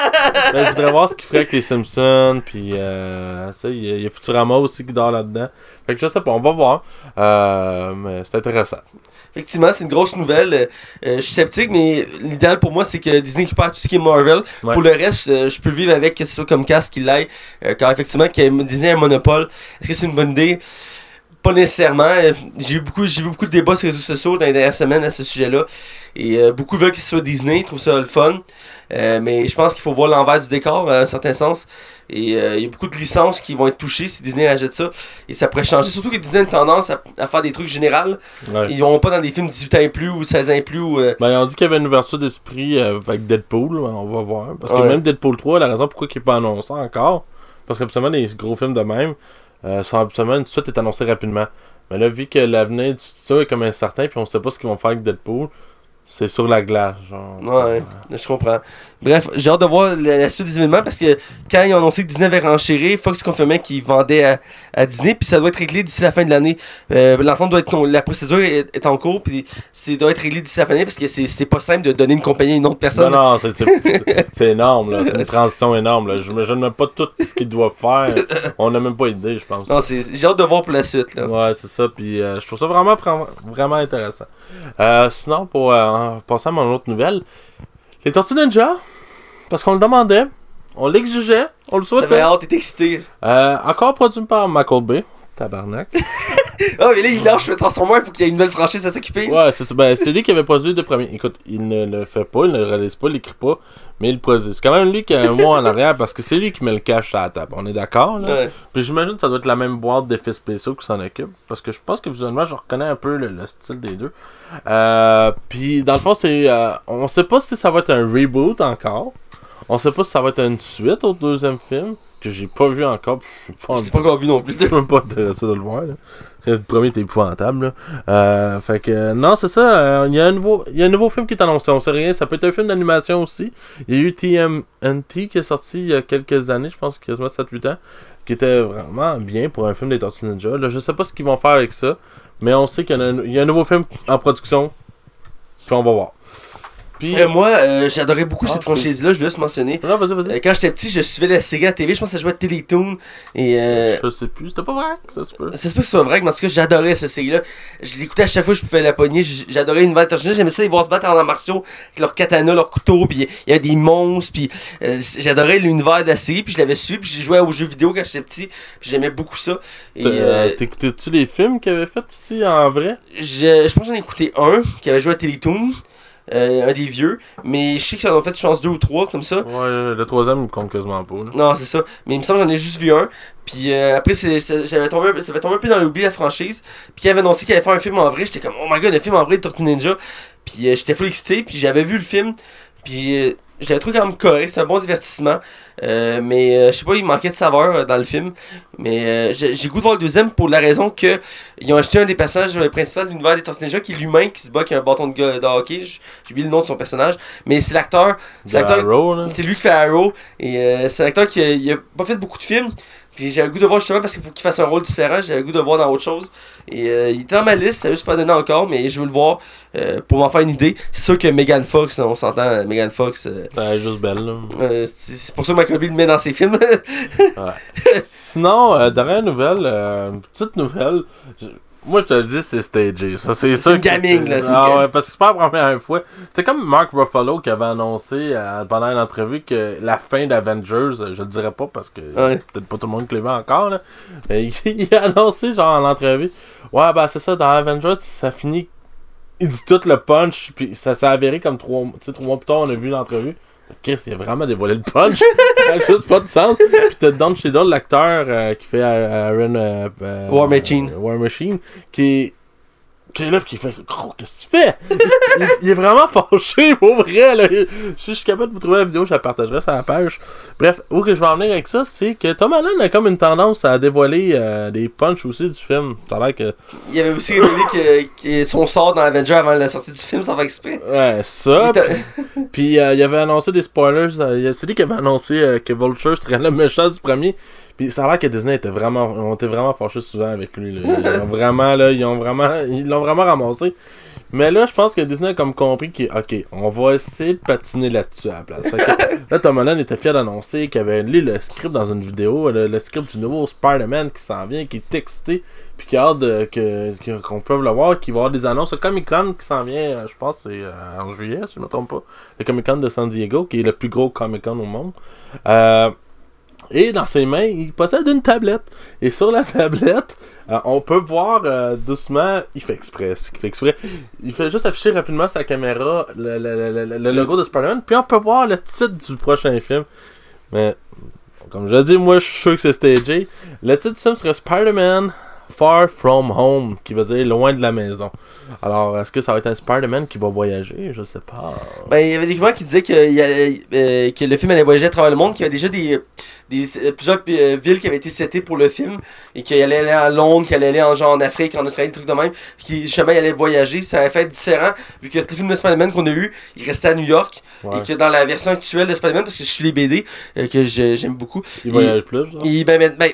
mais je voudrais voir ce qu'il ferait avec les Simpsons. Puis euh, tu sais, il y, a- il y a Futurama aussi qui dort là-dedans. Fait que je sais pas, on va voir. Euh, mais c'est intéressant. Effectivement, c'est une grosse nouvelle. Euh, je suis sceptique, mais l'idéal pour moi, c'est que Disney récupère tout ce qui est Marvel. Ouais. Pour le reste, je peux vivre avec, que ce soit comme casque qu'il l'aille. Car effectivement, que Disney a un monopole. Est-ce que c'est une bonne idée? Pas nécessairement. Euh, J'ai eu beaucoup, j'ai vu beaucoup de débats sur les réseaux sociaux dans les dernières semaines à ce sujet-là. Et euh, beaucoup veulent qu'il soit Disney, ils trouvent ça le fun. Euh, mais je pense qu'il faut voir l'envers du décor, à un certain sens. Et euh, il y a beaucoup de licences qui vont être touchées si Disney achète ça. Et ça pourrait changer. Surtout que Disney a une tendance à, à faire des trucs généraux. Ouais. Ils vont pas dans des films 18 ans et plus ou 16 ans et plus. Ou, Ben, on dit qu'il y avait une ouverture d'esprit avec Deadpool, on va voir. Parce que Ouais. même Deadpool 3, la raison pourquoi il n'est pas annoncé encore, parce qu'absolument, les gros films de même, euh, absolument, une suite est annoncée rapidement. Mais là, vu que l'avenir du studio est comme incertain, puis on sait pas ce qu'ils vont faire avec Deadpool, c'est sur la glace, genre. Ouais, je comprends. Bref, j'ai hâte de voir la, la suite des événements parce que quand ils ont annoncé que Disney avait renchéri, Fox confirmait qu'ils vendaient à, à Disney, puis ça doit être réglé d'ici la fin de l'année. Euh, L'entente doit être, la procédure est, est en cours, puis c'est doit être réglé d'ici la fin de l'année parce que c'est- pas simple de donner une compagnie à une autre Non, personne. non, c'est- c'est énorme, là. C'est une transition énorme, là. Je me même pas tout ce qu'ils doivent faire. On n'a même pas idée, je pense. Non, j'ai hâte de voir pour la suite. Là. Ouais, c'est ça. Puis euh, je trouve ça vraiment, vraiment, intéressant. Euh, sinon, pour passer à mon autre nouvelle, les Tortues Ninja, parce qu'on le demandait, on l'exigeait, on le T'avais souhaitait. hâte, t'étais excité. Euh, encore produit par Michael Bay. Tabarnak. Ah, mais là, il lâche le Transformer, il faut qu'il y ait une nouvelle franchise à s'occuper. Ouais, c'est ça. Ben, c'est lui qui avait produit le premier. Écoute, il ne le fait pas, il ne le réalise pas, il l'écrit pas, mais il le produit. C'est quand même lui qui a un mot en arrière parce que c'est lui qui met le cash à la table. On est d'accord, là? Ouais. Puis j'imagine que ça doit être la même boîte d'effets spéciaux qui s'en occupe. Parce que je pense que visuellement, je reconnais un peu le, le style des deux. Euh, puis dans le fond, c'est. euh, on sait pas si ça va être un reboot encore. On sait pas si ça va être une suite au deuxième film. Que j'ai pas vu encore. Je suis pas, encore vu non plus. je même pas intéressé de le voir. Là. Le premier était épouvantable. Là. Euh, fait que non, c'est ça. euh, Il y, a un nouveau- y a un nouveau film qui est annoncé. On sait rien. Ça peut être un film d'animation aussi. Il y a eu TMNT qui est sorti il y a quelques années, je pense quasiment 7-8 ans, qui était vraiment bien pour un film des Tortues Ninja. Là, je sais pas ce qu'ils vont faire avec ça, mais on sait qu'il y, y a un nouveau film en production. Puis on va voir. Puis. Euh, moi, euh, j'adorais beaucoup Ah, cette franchise-là, je voulais juste mentionner. non. Euh, quand j'étais petit, je suivais la série à TV, je pense que ça jouait à Télétoon. Et Je sais plus. C'était pas vrai. Ça se peut. c'est pas que ce soit vrai, mais en tout cas, j'adorais cette série-là. Je l'écoutais à chaque fois que je pouvais la pogner. J'adorais une nouvelle. J'aimais ça les voir se battre en arts martiaux avec leurs katana, leurs couteaux, puis il y avait des monstres, puis j'adorais l'univers de la série, puis je l'avais suivi, puis j'ai joué aux jeux vidéo quand j'étais petit, puis j'aimais beaucoup ça. T'écoutais-tu les films qu'il avait fait ici en vrai? je, je pense que j'en ai écouté un qui avait joué à Télétoon, euh, un des vieux, mais je sais qu'ils en ont fait, je pense, deux ou trois comme ça. Ouais, le troisième, il compte quasiment pas. Là. Non, c'est ça. Mais il me semble que j'en ai juste vu un. Puis euh, après, c'est- c'est- j'avais tombé, ça avait tombé un peu dans l'oubli la franchise. Puis il avait annoncé qu'il allait faire un film en vrai. J'étais comme, oh my god, un film en vrai de Tortue Ninja. Puis euh, j'étais full excité. Puis j'avais vu le film. Puis euh, je l'avais trouvé quand même correct. C'est un bon divertissement. Euh, mais euh, je sais pas, il manquait de saveur euh, dans le film. Mais j'ai goût de voir le deuxième pour la raison que ils ont acheté un des personnages principaux de l'univers des Tortues Ninja qui est l'humain qui se bat avec un bâton de, gars- de hockey. J'ai oublié le nom de son personnage. Mais c'est l'acteur. C'est l'acteur. Lui qui fait Arrow. Et euh, c'est un acteur qui a, il a pas fait beaucoup de films. Puis j'ai le goût de voir justement parce que pour qu'il fasse un rôle différent, j'ai le goût de voir dans autre chose. Et euh, il était dans ma liste, ça a juste pas donné encore, mais je veux le voir euh, pour m'en faire une idée. C'est sûr que Megan Fox, on s'entend, Megan Fox, euh, est juste belle, là. euh, c'est pour ça que Michael le met dans ses films. Sinon, dernière nouvelle, petite nouvelle. je- Moi, je te le dis, c'est stagé. Ça, c'est ça une gaming, là, une Ah ouais, parce que c'est pas la première fois. C'était comme Mark Ruffalo qui avait annoncé euh, pendant une entrevue que la fin d'Avengers, euh, je le dirais pas parce que Ouais. peut-être pas tout le monde qui l'a encore, là. Mais il, a annoncé, genre, en entrevue, ouais, bah c'est ça, dans Avengers, ça finit. Il dit tout le punch, puis ça s'est avéré comme trois, trois mois plus tard, on a vu l'entrevue. Chris, il a vraiment dévoilé le punch. ça a juste pas de sens. Puis t'as Don Cheadle, l'acteur euh, qui fait euh, Aaron euh, euh, War Machine. War Machine, qui est, qui est là, puis qui fait Gros, qu'est-ce que tu fais? Il, il est vraiment fâché, pour vrai. Là. Je, je suis capable de vous trouver la vidéo, je la partagerai sur la page. Bref, où que je vais en venir avec ça, c'est que Tom Holland a comme une tendance à dévoiler euh, des punchs aussi du film. Ça a l'air que. il y avait aussi révélé que, que son sort dans Avenger avant la sortie du film, ça va exprès. Ouais, ça. Puis euh, il avait annoncé des spoilers. euh, il y a- c'est lui qui avait annoncé euh, que Vulture serait le méchant du premier. Puis ça a l'air que Disney était vraiment, ont été vraiment fâchés souvent avec lui. là. Ils ont vraiment, là, ils ont vraiment, ils l'ont vraiment ramassé. Mais là, je pense que Disney a comme compris que, ok, on va essayer de patiner là-dessus à la place. Que, là, Tom Holland était fier d'annoncer qu'il avait lu le script dans une vidéo, le, le script du nouveau Spider-Man qui s'en vient, qui est texté, puis qui a hâte de- que, qu'on peut le voir, qu'il va y avoir des annonces. Le Comic Con qui s'en vient, euh, je pense, c'est euh, en juillet, si je ne me trompe pas. Le Comic Con de San Diego, qui est le plus gros Comic Con au monde. Euh, Et dans ses mains, il possède une tablette. Et sur la tablette, euh, on peut voir euh, doucement, il fait exprès, il fait juste afficher rapidement sa caméra le logo de Spider-Man, puis on peut voir le titre du prochain film. Mais, comme je l'ai dit, moi je suis sûr que c'est stagé. Le titre du film serait Spider-Man Far From Home, qui veut dire loin de la maison. Alors, est-ce que ça va être un Spider-Man qui va voyager? Je sais pas. Ben, il y avait des rumeurs qui disaient que, allait- euh, que le film allait voyager à travers le monde, qu'il y avait déjà des, des euh, plusieurs euh, villes qui avaient été setées pour le film, et qu'il allait aller à Londres, qu'il allait aller en, genre, en Afrique, en Australie, des trucs de même, puis justement il allait voyager. Ça aurait fait être différent, vu que tous les films de Spider-Man qu'on a eu, il restait à New York, Ouais. et que dans la version actuelle de Spider-Man, parce que je suis les BD, euh, que j'aime beaucoup, Il voyage plus, genre? ben, ben, ben,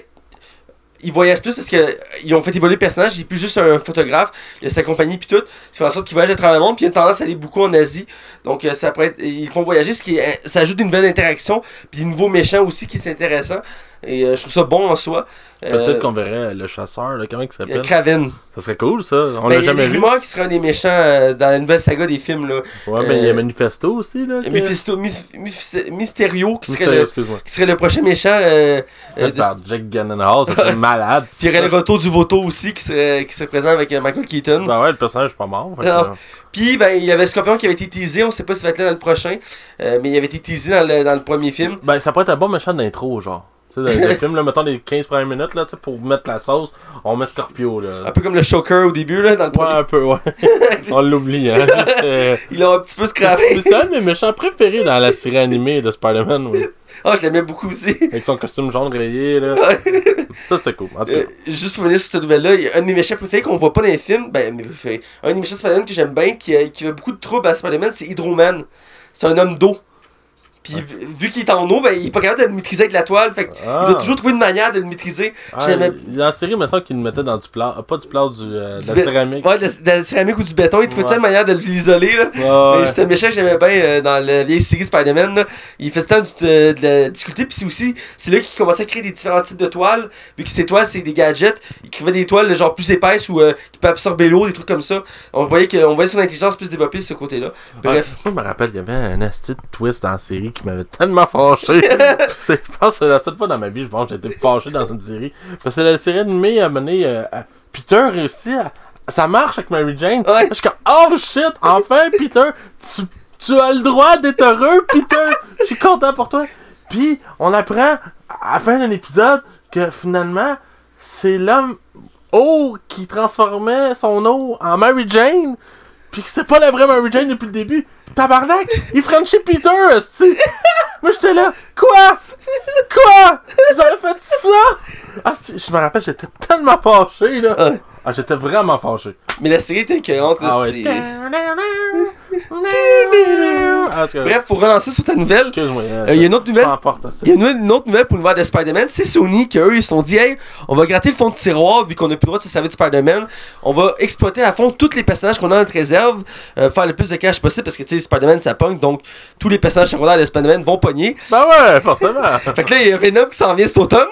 il voyage plus parce que ils ont fait évoluer le personnage, il est plus juste un photographe, il a sa compagnie puis tout, qui fait en sorte qu'il voyage à travers le monde, puis il a tendance à aller beaucoup en Asie. Donc euh, ça pourrait être, ils font voyager, ce qui est, ça ajoute une nouvelle interaction, puis des nouveaux méchants aussi qui est intéressant. Et euh, je trouve ça bon en soi. Euh, Peut-être qu'on verrait le chasseur, là, comment il a s'appelle? Kraven. Ça serait cool, ça. On Ben, l'a il y a jamais des vu. rumeurs qui seraient un des méchants euh, dans la nouvelle saga des films. Là. Ouais, mais il y a Euh, Manifesto aussi, là. Mephisto- Mysterio qui serait, le, qui serait le prochain méchant. Euh, euh, Fait de- par Jack Gyllenhaal, ça serait malade. Puis il y aurait le retour du Voto aussi qui serait, qui serait présent avec euh, Michael Keaton. Ben ouais, le personnage est pas mort. euh, Puis, ben, il y avait Scorpion qui avait été teasé, on sait pas s'il va être là dans le prochain, euh, mais il avait été teasé dans le, dans le premier film. Ben, ça pourrait être un bon méchant d'intro, genre. Tu sais, le, le film, là, mettons les 15 premières minutes, là, tu sais, pour mettre la sauce, on met Scorpio, Un là. peu comme le Shocker au début, là, dans le Ouais, premier. un peu, ouais. on l'oublie, hein. Euh, Il a un petit peu scrappé. C'est un de mes méchants préférés dans la série animée de Spider-Man, oui. Ah, je l'aimais beaucoup aussi. Avec son costume jaune rayé, là. Ça, c'était cool. En tout cas, Euh, juste pour venir sur cette nouvelle-là, a un de mes méchants préférés qu'on voit pas dans les films. Ben, mes préférés. Un des méchants de Spider-Man que j'aime bien, qui, a- qui fait beaucoup de troubles à Spider-Man, c'est Hydro-Man. C'est un homme d'eau. Puis vu- vu qu'il est en eau, ben, il est pas capable de le maîtriser avec la toile. Fait Ah. doit toujours trouver une manière de le maîtriser. ah, il- la série, il me semble qu'il le mettait dans du plat. Pas du plat, du, euh, de Du la bé- céramique. Ouais, de la, de la céramique ou du béton, il trouvait Ouais. telle manière de l'isoler. là. Ouais, Mais un méchant que j'aimais bien euh, dans la vieille série Spider-Man. là. Il faisait tant du- de, de la difficulté. Puis c'est aussi, c'est là qu'il commençait à créer des différents types de toiles. Vu que ces toiles, c'est des gadgets. Il créait des toiles genre plus épaisses ou euh, qui peuvent absorber l'eau, des trucs comme ça. On voyait, que, on voyait son intelligence plus développée de ce côté-là. Bref. Ouais, moi, je me rappelle, il y avait un asti de twist dans la série qui m'avait tellement fâché. C'est- je pense que c'est la seule fois dans ma vie, je pense que j'ai été fâché dans une série. Parce que la série animée a mené. euh, à- Peter réussit à. Ça marche avec Mary Jane. Ouais. Je suis comme, oh shit, enfin, Peter, tu, tu as le droit d'être heureux, Peter. Je suis content pour toi. Puis, on apprend à la fin d'un épisode que finalement, c'est l'homme eau qui transformait son eau en Mary Jane. Puis que c'était pas la vraie Mary Jane depuis le début. Tabarnak, il Frenchie Peter, esti. Moi j'étais là, quoi? Quoi? Vous avez fait ça? Ah, si, je me rappelle, j'étais tellement fâché, là. Ah, j'étais vraiment fâché. Mais la série était écœurante. là, Ah ouais. c'est- en Bref, pour relancer sur ta nouvelle, Excuse-moi. euh, il y a une autre nouvelle. Il y a une, une autre nouvelle pour l'univers de Spider-Man, c'est Sony qui eux ils se sont dit hey, on va gratter le fond de tiroir vu qu'on n'a plus le droit de se servir de Spider-Man. On va exploiter à fond tous les personnages qu'on a dans notre réserve, euh, faire le plus de cash possible parce que tu sais Spider-Man ça punk donc tous les personnages secondaires de Spider-Man vont pogner. Ben ouais, forcément. Fait que là il y a Venom qui s'en vient cet automne.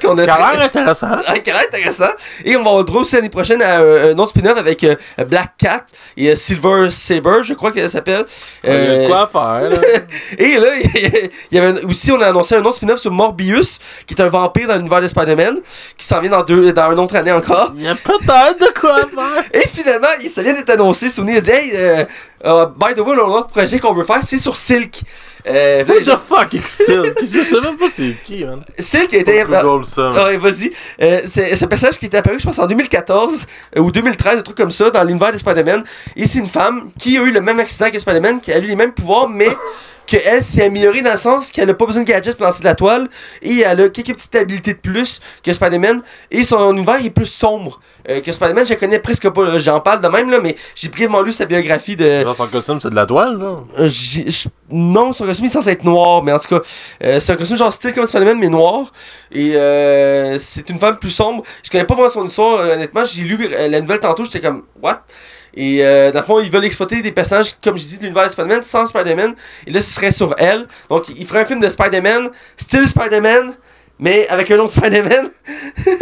Qu'on a l'air intéressant. Ah, qui a l'air intéressant. Et on va le aussi l'année prochaine à un, un autre spin-off avec euh, Black Cat et euh, Silver Saber, je crois qu'elle s'appelle. Il y a Euh, quoi faire, là. et là, il y avait aussi, on a annoncé un autre spin-off sur Morbius, qui est un vampire dans l'univers de Spider-Man, qui s'en vient dans, deux, dans une autre année encore. Il y a peut-être de quoi faire. Et finalement, il- ça vient d'être annoncé. Sony a dit Hey, euh, euh, by the way, l'autre projet qu'on veut faire, c'est sur Silk. Euh, What the fuck, Silk? Je sais même pas c'est qui, man. Silk a été. Google ça. Ah ouais, vas-y. Euh, c'est un personnage qui est apparu, je pense, en 2014 euh, ou 2013, un truc comme ça, dans l'univers de Spider-Man. Et c'est une femme qui a eu le même accident que Spider-Man, qui a eu les mêmes pouvoirs, mais qu'elle s'est améliorée dans le sens qu'elle a pas besoin de gadgets pour lancer de la toile et elle a quelques petites habilités de plus que Spider-Man. Et son univers est plus sombre euh, que Spider-Man. Je connais presque pas, là. j'en parle de même, là, mais j'ai brièvement lu sa biographie de. Genre, son costume, c'est de la toile, genre. Euh, non, son costume est censé être noir, mais en tout cas, euh, c'est un costume genre style comme Spider-Man, mais noir. Et euh, c'est une femme plus sombre. Je connais pas vraiment son histoire, honnêtement. J'ai lu la nouvelle tantôt, j'étais comme, what? Et euh, dans le fond, ils veulent exploiter des personnages, comme je dis, de l'univers de Spider-Man sans Spider-Man. Et là, ce serait sur elle. Donc, ils feraient un film de Spider-Man, style Spider-Man, mais avec un autre Spider-Man. Ouais,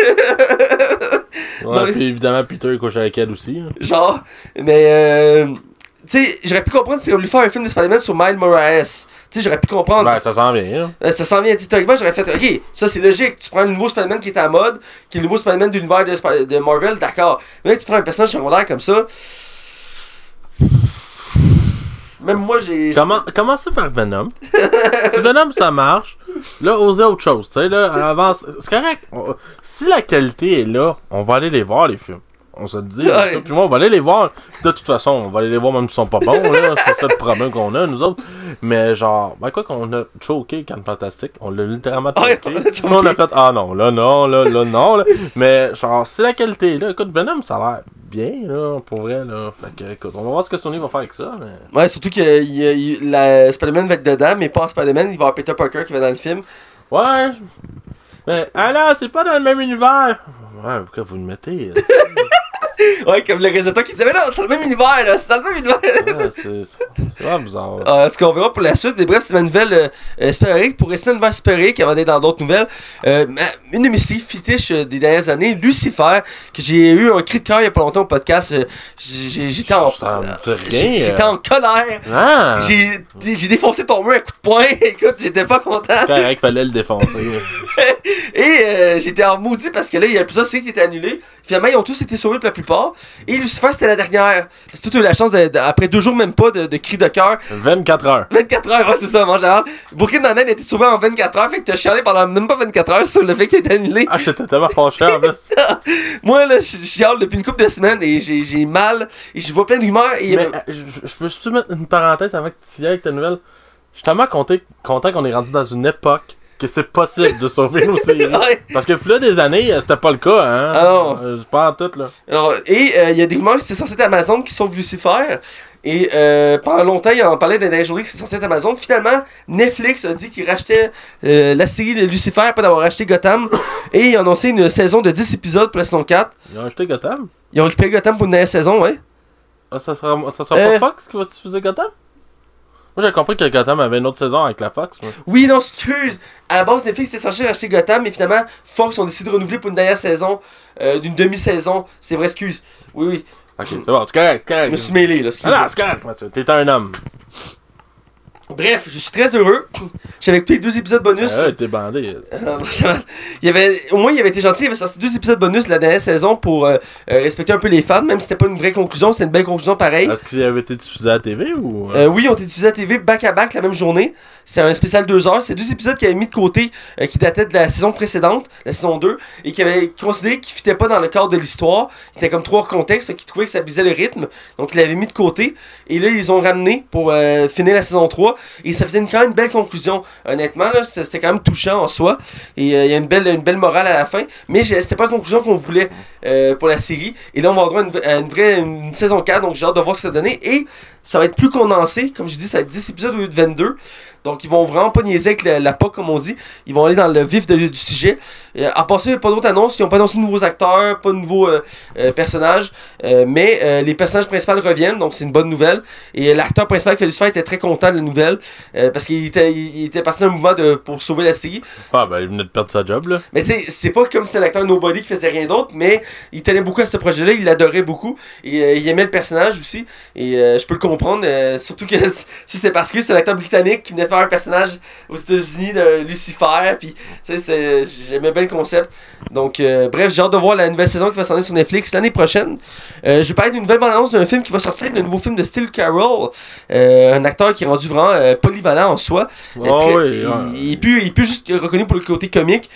Non, puis évidemment, Peter, couche avec elle aussi. hein. Genre, mais euh, tu sais, j'aurais pu comprendre si on voulait faire un film de Spider-Man sur Miles Morales. Tu sais, j'aurais pu comprendre. Ben, ça s'en vient, là. Euh, ça s'en vient théoriquement, j'aurais fait OK, ça c'est logique. Tu prends le nouveau Spider-Man qui est à mode, qui est le nouveau Spider-Man de l'univers de, Sp- de Marvel, d'accord. Mais là, tu prends un personnage secondaire comme ça. Même moi, j'ai. Comment, commencez par Venom? si Venom ça marche, là, osez autre chose. Tu sais, là, avance. C'est correct. Si la qualité est là, on va aller les voir, les films. On se dit. Ouais. Puis moi, on va aller les voir. De toute façon, on va aller les voir même s'ils sont pas bons. là. C'est ça le problème qu'on a, nous autres. Mais genre, ben quoi qu'on a choqué quand Fantastique. On l'a littéralement Ouais, choqué. on a choqué. Nous, on a fait, ah non, là, non, là, là, non. Là. Mais genre, si la qualité là, écoute, Venom, ça a l'air bien, là, pour vrai, là. Fait que, écoute, on va voir ce que Sony va faire avec ça. Mais... Ouais, surtout que il il- la Spider-Man va être dedans, mais pas en Spider-Man, il va y avoir Peter Parker qui va dans le film. Ouais. Mais, ah là, c'est pas dans le même univers. Ouais, pourquoi vous le mettez? Ouais, comme le réalisateur qui disait, mais non, c'est dans le même univers, là, c'est dans le même univers. Ouais, c'est c'est vraiment bizarre. Euh, ce qu'on verra pour la suite, mais bref, c'est ma nouvelle euh, euh. Pour rester dans l'univers Super-Héroïque, avant d'être dans d'autres nouvelles, euh, une de mes séries fétiches euh, des dernières années, Lucifer, que j'ai eu un cri de cœur il y a pas longtemps au podcast. J'étais en, j'étais en colère. Ah! J'ai défoncé ton mur à coup de poing. Écoute, j'étais pas content. Correct, fallait le défoncer. Et j'étais en maudit parce que là, il y a plusieurs séries qui étaient annulées. Finalement, ils ont tous été sauvés pour la plupart. Et Lucifer, c'était la dernière. C'est toute eu la chance, de- de- après deux jours, même pas, de, de cris de cœur. 24 heures. 24 heures, ouais, c'est ça, mon genre. Nine-Nine a été sauvé en 24 heures, fait que t'as chialé pendant même pas 24 heures sur le fait qu'il est annulé. Ah, j'étais tellement fâché en plus. Moi, là, je chiale depuis une couple de semaines et j'ai mal et je vois plein de rumeurs et. Mais euh, je, peux juste mettre une parenthèse avant que tu y ailles avec ta nouvelle? Je suis tellement content, content qu'on est rendu dans une époque que c'est possible de sauver nos séries. Ouais. Parce que là, des années, euh, c'était pas le cas, hein. Ah non. Euh, pas en tout, là. Alors, et euh, il y a des rumeurs que c'est censé être Amazon qui sauve Lucifer. Et euh, pendant longtemps, il en parlait dans les journées que c'est censé être Amazon. Finalement, Netflix a dit qu'il rachetait la série de Lucifer après d'avoir racheté Gotham. et ils ont annoncé une saison de 10 épisodes pour la saison 4. Ils ont acheté Gotham? Ils ont récupéré Gotham pour une dernière saison, ouais. Ah, ça sera, ça sera pas Fox qui va diffuser Gotham? Moi, j'ai compris que Gotham avait une autre saison avec la Fox. moi. Oui, non, excuse. À la base, Netflix était censé racheter Gotham, mais finalement, Fox ont décidé de renouveler pour une dernière saison, euh, d'une demi-saison. C'est vrai, excuse. Oui, oui. Ok, c'est bon, c'est correct, Je correct. me suis mêlé, là, excuse. Ah non, c'est correct, Mathieu. T'es un homme. Bref, je suis très heureux. J'avais écouté deux épisodes bonus. Ah ouais, t'es bandé. Euh, il y avait, au moins, il avait été gentil. Il avait sorti deux épisodes bonus de la dernière saison pour euh, euh, respecter un peu les fans, même si c'était pas une vraie conclusion. C'est une belle conclusion pareil. Est-ce qu'il avait été diffusé à la TV ou. Euh, oui, ils ont été diffusés à la TV back à back la même journée. C'est un spécial 2 heures. C'est deux épisodes qu'ils avaient mis de côté qui dataient de la saison précédente, la saison 2, et qui avaient considéré qu'ils fitaient pas dans le cadre de l'histoire. Ils étaient comme trop hors contexte, fait qu'ils trouvaient que ça brisait le rythme. Donc ils l'avaient mis de côté. Et là, ils ont ramené pour finir la saison 3. Et ça faisait quand même une belle conclusion. Honnêtement, là, c'était quand même touchant en soi. Et euh, il y a une belle, une belle morale à la fin. Mais c'était pas la conclusion qu'on voulait euh, pour la série. Et là, on va avoir une, une vraie une saison 4. Donc j'ai hâte de voir ce que ça donner. Et ça va être plus condensé. Comme je dis, ça va être 10 épisodes au lieu de 22. Donc ils vont vraiment pas niaiser avec la, la POC comme on dit. Ils vont aller dans le vif du sujet. Euh, à part ça, il n'y a pas d'autres annonces. Ils n'ont pas annoncé de nouveaux acteurs, pas de nouveaux euh, euh, personnages. Euh, mais les personnages principaux reviennent, donc c'est une bonne nouvelle. Et l'acteur principal Lucifer était très content de la nouvelle. parce qu'il était, il, était parti d'un mouvement de, pour sauver la série. Ah, ben, il venait de perdre sa job, là. Mais tu sais, c'est pas comme si c'était un acteur nobody qui faisait rien d'autre, mais il tenait beaucoup à ce projet-là, il l'adorait beaucoup, et il aimait le personnage aussi, et je peux le comprendre, surtout que si c'est parce que c'est l'acteur britannique qui venait faire un personnage aux États-Unis de Lucifer, puis tu sais, j'aimais bien le concept. Donc, euh, bref, j'ai hâte de voir la nouvelle saison qui va s'en aller sur Netflix l'année prochaine. Euh, je vais parler d'une nouvelle bande-annonce d'un film qui va sortir, d'un nouveau film de Steve Carroll, euh, un acteur qui est rendu vraiment polyvalent en soi. Oh, très- oui. il, ouais. il est plus, il est plus juste reconnu pour le côté comique,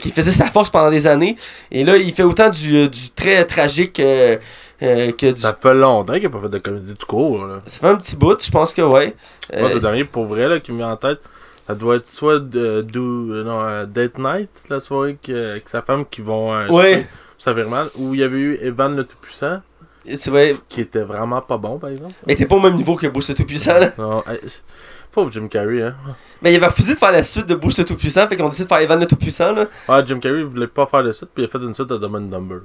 qui faisait sa force pendant des années. Et là, il fait autant du, du très tragique euh, que du. Ça Ça... fait longtemps qu'il a pas fait de comédie tout court, là. fait un petit bout, je pense que ouais. Moi, Euh, le dernier, pour vrai, là, qui me vient en tête, ça doit être soit de, euh, non, euh, Date Night, la soirée que- avec sa femme qui vont. euh, Ouais. Ça fait mal. Ou il y avait eu Evan le Tout-Puissant, c'est vrai. qui était vraiment pas bon, par exemple. Mais t'es pas au même niveau que Bruce le Tout-Puissant, là. Non, pauvre Jim Carrey, hein. Mais il avait refusé de faire la suite de Bruce le Tout-Puissant, fait qu'on décide de faire Evan le Tout-Puissant, là. Ah, Jim Carrey voulait pas faire de suite, puis il a fait une suite à Dumb and Dumber.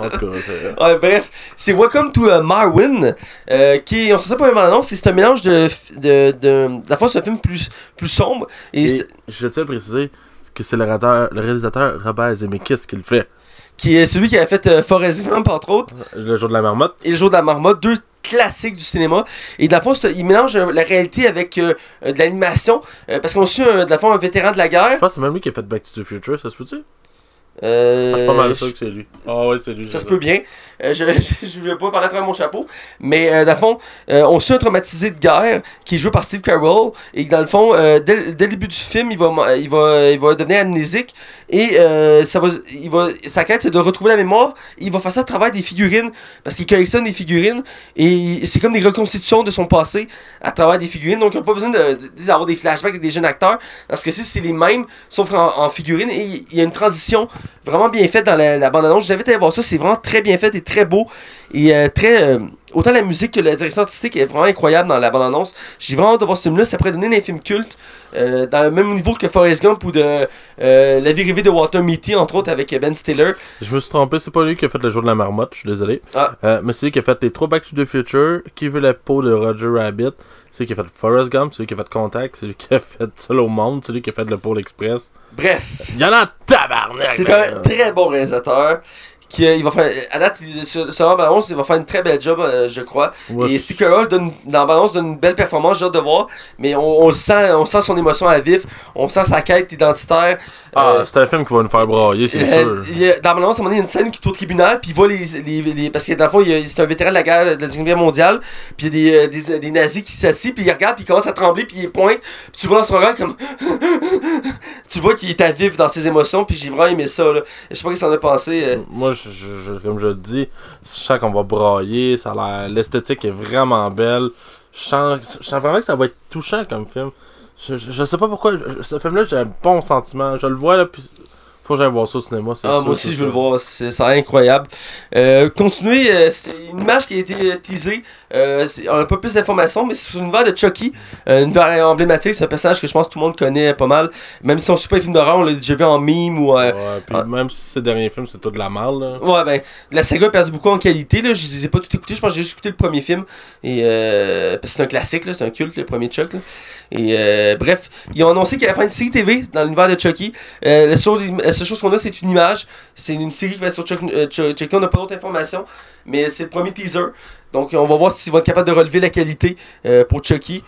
En tout cas, c'est. Ouais, bref, c'est Welcome to uh, Marwin, euh, qui est, on se sait pas vraiment annonce, c'est un mélange de, de, de, la fois c'est un film plus, plus sombre, et, Et c'est- je tiens à préciser que c'est le, réalisateur- le réalisateur Robert Zemeckis qui le fait. qui est celui qui a fait euh, Forrest Gump, entre autres, Le jour de la marmotte. et le jour de la marmotte, deux classique du cinéma. Et dans le fond, il mélange euh, la réalité avec euh, euh, de l'animation. euh, parce qu'on suit, un, dans le fond, un vétéran de la Je guerre. pense que c'est même lui qui a fait Back to the Future, ça se peut-tu? Euh, Je suis pas mal sûr que c'est lui. Ah ouais, c'est lui. Ça se peut bien. Euh, je ne vais pas parler à travers mon chapeau. Mais euh, dans le fond, euh, on suit un traumatisé de guerre qui est joué par Steve Carell. Et dans le fond, euh, dès, dès le début du film, il va, il va, il va devenir amnésique. Et ça va, il va, sa quête, c'est de retrouver la mémoire. Il va faire ça à travers des figurines. Parce qu'il collectionne des figurines. Et c'est comme des reconstitutions de son passé à travers des figurines. Donc, il n'a pas besoin d'avoir des flashbacks avec des jeunes acteurs. Parce que c'est les mêmes, sauf en, figurines. Et il y a une transition vraiment bien faite dans la, bande-annonce. Je vous invite à aller voir ça. C'est vraiment très bien fait et beau. Et euh, très. euh, autant la musique que la direction artistique est vraiment incroyable dans la bande-annonce. J'ai vraiment hâte de voir ce film-là. Ça pourrait donner un film culte. euh, dans le même niveau que Forrest Gump ou de La vie rêvée de Walter Mitty, entre autres, avec Ben Stiller. Je me suis trompé, c'est pas lui qui a fait le jour de la marmotte, je suis désolé. Ah. Mais c'est lui qui a fait les trois Back to the Future, qui veut la peau de Roger Rabbit, c'est lui qui a fait Forrest Gump, c'est lui qui a fait Contact, c'est lui qui a fait Seul au monde, c'est lui qui a fait le Pôle Express. Bref, Il y en a en tabarnak! c'est un très bon réalisateur. Qui, euh, il va faire, à date, il- sur- selon la bande-annonce, il va faire une très belle job, euh, je crois. ouais, Et Steve Carell donne, dans la balance donne une belle performance, j'ai hâte de voir. Mais on, on le sent, on sent son émotion à vif, on sent sa quête identitaire. Ah, Euh, c'est un film qui va nous faire brailler, c'est sûr. il dans la balance, à un moment donné, il y a une scène qui est au tribunal, puis il voit les, les, les- Parce que dans le fond, c'est un vétéran de la guerre de la Deuxième Guerre mondiale, puis il y a des, euh, des, des nazis qui s'assient, puis il regarde, puis il commence à trembler, puis il pointe, puis tu vois dans son regard comme. tu vois qu'il est à vif dans ses émotions, puis j'ai vraiment aimé ça, là. Je sais pas ce qu'il s'en a pensé. Moi, je, je- je- comme je te dis, je sens qu'on va brailler, ça l'esthétique est vraiment belle. Je sens, je sens vraiment que ça va être touchant comme film. Je, sais pas pourquoi, ce film-là, j'ai un bon sentiment. Je le vois, là, puis faut que j'aille voir ça au cinéma. Ah, sûr, moi aussi, je veux le voir. C'est c'est incroyable. Euh, continuez. euh, c'est une image qui a été euh, teasée. Euh, on n'a pas plus d'informations, mais c'est sur l'univers de Chucky. Euh, un univers emblématique. C'est un personnage que je pense que tout le monde connaît pas mal. Même si on suit pas les films d'horreur, on l'a déjà vu en mime ou. euh, Ouais, puis même si ces derniers films, c'est tout de la merde, là. Ouais, ben, la saga a perdu beaucoup en qualité. Là. Je les ai pas tout écoutés. Je pense que j'ai juste écouté le premier film. Et, euh, parce que c'est un classique, là, c'est un culte, le premier Chuck. là. Et bref, ils ont annoncé qu'il y allait faire une série TV dans l'univers de Chucky. La, seule, la chose qu'on a, c'est une image. C'est une série qui va sur Chuck- euh, Chuck- Chucky. On n'a pas d'autres informations. Mais c'est le premier teaser. Donc, on va voir s'ils vont être capables de relever la qualité euh, pour Chucky.